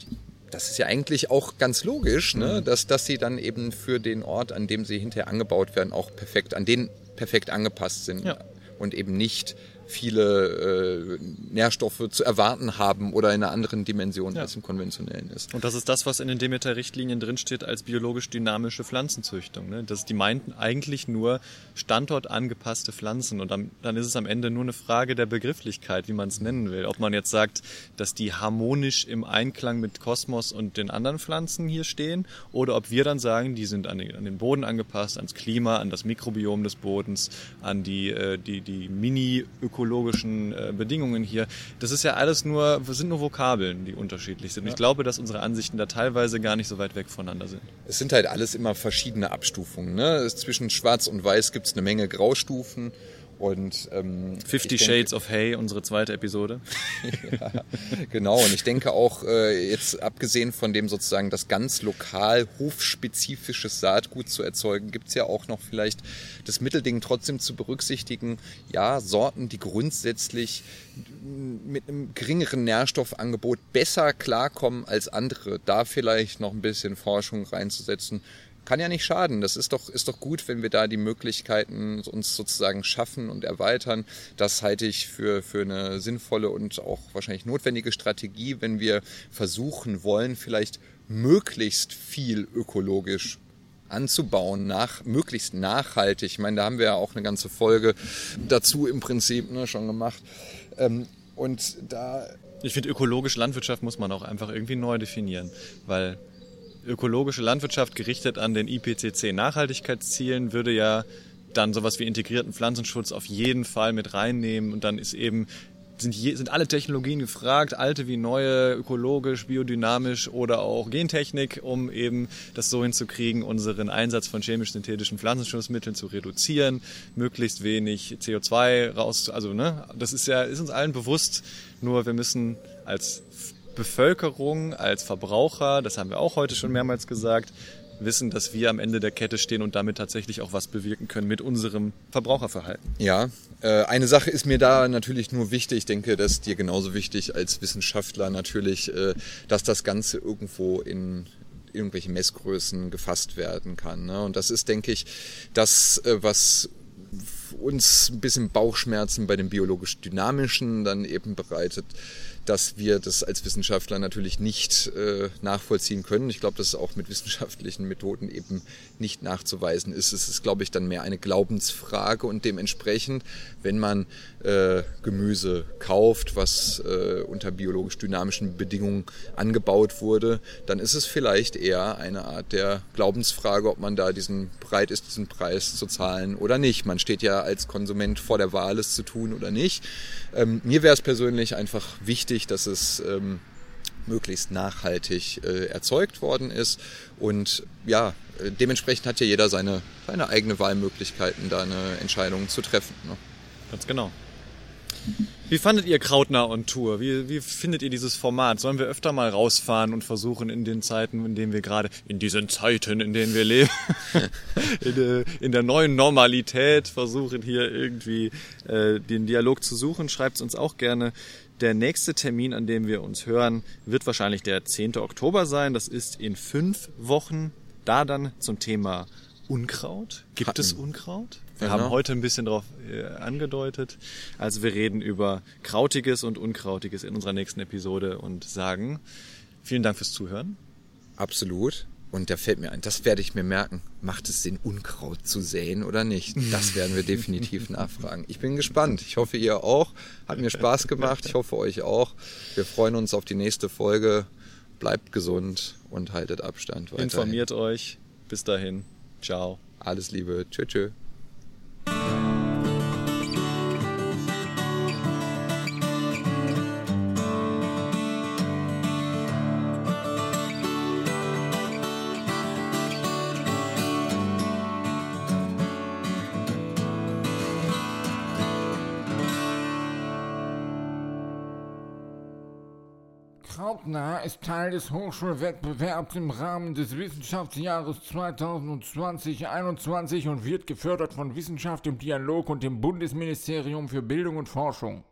C: das ist ja eigentlich auch ganz logisch, ne? Mhm. dass, dass sie dann eben für den Ort, an dem sie hinterher angebaut werden, auch perfekt, an den perfekt angepasst sind ja. und eben nicht viele äh, Nährstoffe zu erwarten haben oder in einer anderen Dimension
B: Ja.
C: als im konventionellen ist.
B: Und das ist das, was in den Demeter-Richtlinien drinsteht als biologisch dynamische Pflanzenzüchtung. Ne? Das, die meinten eigentlich nur standortangepasste Pflanzen. Und dann, dann ist es am Ende nur eine Frage der Begrifflichkeit, wie man es nennen will. Ob man jetzt sagt, dass die harmonisch im Einklang mit Kosmos und den anderen Pflanzen hier stehen oder ob wir dann sagen, die sind an den, an den Boden angepasst, ans Klima, an das Mikrobiom des Bodens, an die, äh, die, die mini-ökologischen äh, Bedingungen hier. Das ist ja alles nur, sind nur Vokabeln, die unterschiedlich sind. Und ich glaube, dass unsere Ansichten da teilweise gar nicht so weit weg voneinander sind.
C: Es sind halt alles immer verschiedene Abstufungen. Ne? Zwischen Schwarz und Weiß gibt es eine Menge Graustufen. Und ähm,
B: Fifty
C: denke-
B: Shades of Hay, unsere zweite Episode.
C: Genau, und ich denke auch, äh, jetzt abgesehen von dem sozusagen das ganz lokal hofspezifisches Saatgut zu erzeugen, gibt's ja auch noch vielleicht das Mittelding trotzdem zu berücksichtigen. Ja, Sorten, die grundsätzlich mit einem geringeren Nährstoffangebot besser klarkommen als andere, da vielleicht noch ein bisschen Forschung reinzusetzen. Kann ja nicht schaden. Das ist doch, ist doch gut, wenn wir da die Möglichkeiten uns sozusagen schaffen und erweitern. Das halte ich für, für eine sinnvolle und auch wahrscheinlich notwendige Strategie, wenn wir versuchen wollen, vielleicht möglichst viel ökologisch anzubauen, nach, möglichst nachhaltig. Ich meine, da haben wir ja auch eine ganze Folge dazu im Prinzip ne, schon gemacht. Ähm, und da
B: Ich finde, ökologische Landwirtschaft muss man auch einfach irgendwie neu definieren, weil ökologische Landwirtschaft gerichtet an den IPCC Nachhaltigkeitszielen würde ja dann sowas wie integrierten Pflanzenschutz auf jeden Fall mit reinnehmen. Und dann ist eben sind, je, sind alle Technologien gefragt, alte wie neue, ökologisch, biodynamisch oder auch Gentechnik, um eben das so hinzukriegen, unseren Einsatz von chemisch-synthetischen Pflanzenschutzmitteln zu reduzieren, möglichst wenig CO2 raus, also ne, das ist ja, ist uns allen bewusst, nur wir müssen als Bevölkerung, als Verbraucher, das haben wir auch heute schon mehrmals gesagt, wissen, dass wir am Ende der Kette stehen und damit tatsächlich auch was bewirken können mit unserem Verbraucherverhalten.
C: Ja, äh, eine Sache ist mir da natürlich nur wichtig. Ich denke, das ist dir genauso wichtig als Wissenschaftler natürlich, äh, dass das Ganze irgendwo in irgendwelche Messgrößen gefasst werden kann. Ne? Und das ist, denke ich, das, äh, was uns ein bisschen Bauchschmerzen bei dem biologisch dynamischen dann eben bereitet, dass wir das als Wissenschaftler natürlich nicht äh, nachvollziehen können. Ich glaube, dass es auch mit wissenschaftlichen Methoden eben nicht nachzuweisen ist. Es ist, glaube ich, dann mehr eine Glaubensfrage und dementsprechend, wenn man äh, Gemüse kauft, was äh, unter biologisch dynamischen Bedingungen angebaut wurde, dann ist es vielleicht eher eine Art der Glaubensfrage, ob man da diesen bereit ist, diesen Preis zu zahlen oder nicht. Man steht ja als Konsument vor der Wahl, es zu tun oder nicht. Ähm, mir wäre es persönlich einfach wichtig, dass es ähm, möglichst nachhaltig äh, erzeugt worden ist. Und ja, äh, dementsprechend hat ja jeder seine, seine eigene Wahlmöglichkeiten, da eine Entscheidung zu treffen. Ne?
B: Ganz genau. Wie fandet ihr Krautner on Tour? Wie, wie findet ihr dieses Format? Sollen wir öfter mal rausfahren und versuchen in den Zeiten, in denen wir gerade, in diesen Zeiten, in denen wir leben, in, der, in der neuen Normalität versuchen hier irgendwie äh, den Dialog zu suchen? Schreibt es uns auch gerne. Der nächste Termin, an dem wir uns hören, wird wahrscheinlich der 10. Oktober sein. Das ist in fünf Wochen. Da dann zum Thema Unkraut. Gibt
C: Hatten.
B: es Unkraut? Wir
C: Genau.
B: haben heute ein bisschen darauf äh, angedeutet. Also wir reden über Krautiges und Unkrautiges in unserer nächsten Episode und sagen vielen Dank fürs Zuhören.
C: Absolut. Und da fällt mir ein, das werde ich mir merken. Macht es Sinn, Unkraut zu säen oder nicht? Das werden wir definitiv nachfragen. Ich bin gespannt. Ich hoffe, ihr auch. Hat mir Spaß gemacht. Ich hoffe, euch auch. Wir freuen uns auf die nächste Folge. Bleibt gesund und haltet Abstand. Weiterhin.
B: Informiert euch. Bis dahin. Ciao.
C: Alles Liebe. Tschö, tschö.
D: Krautnah ist Teil des Hochschulwettbewerbs im Rahmen des Wissenschaftsjahres 2020-21 und wird gefördert von Wissenschaft im Dialog und dem Bundesministerium für Bildung und Forschung.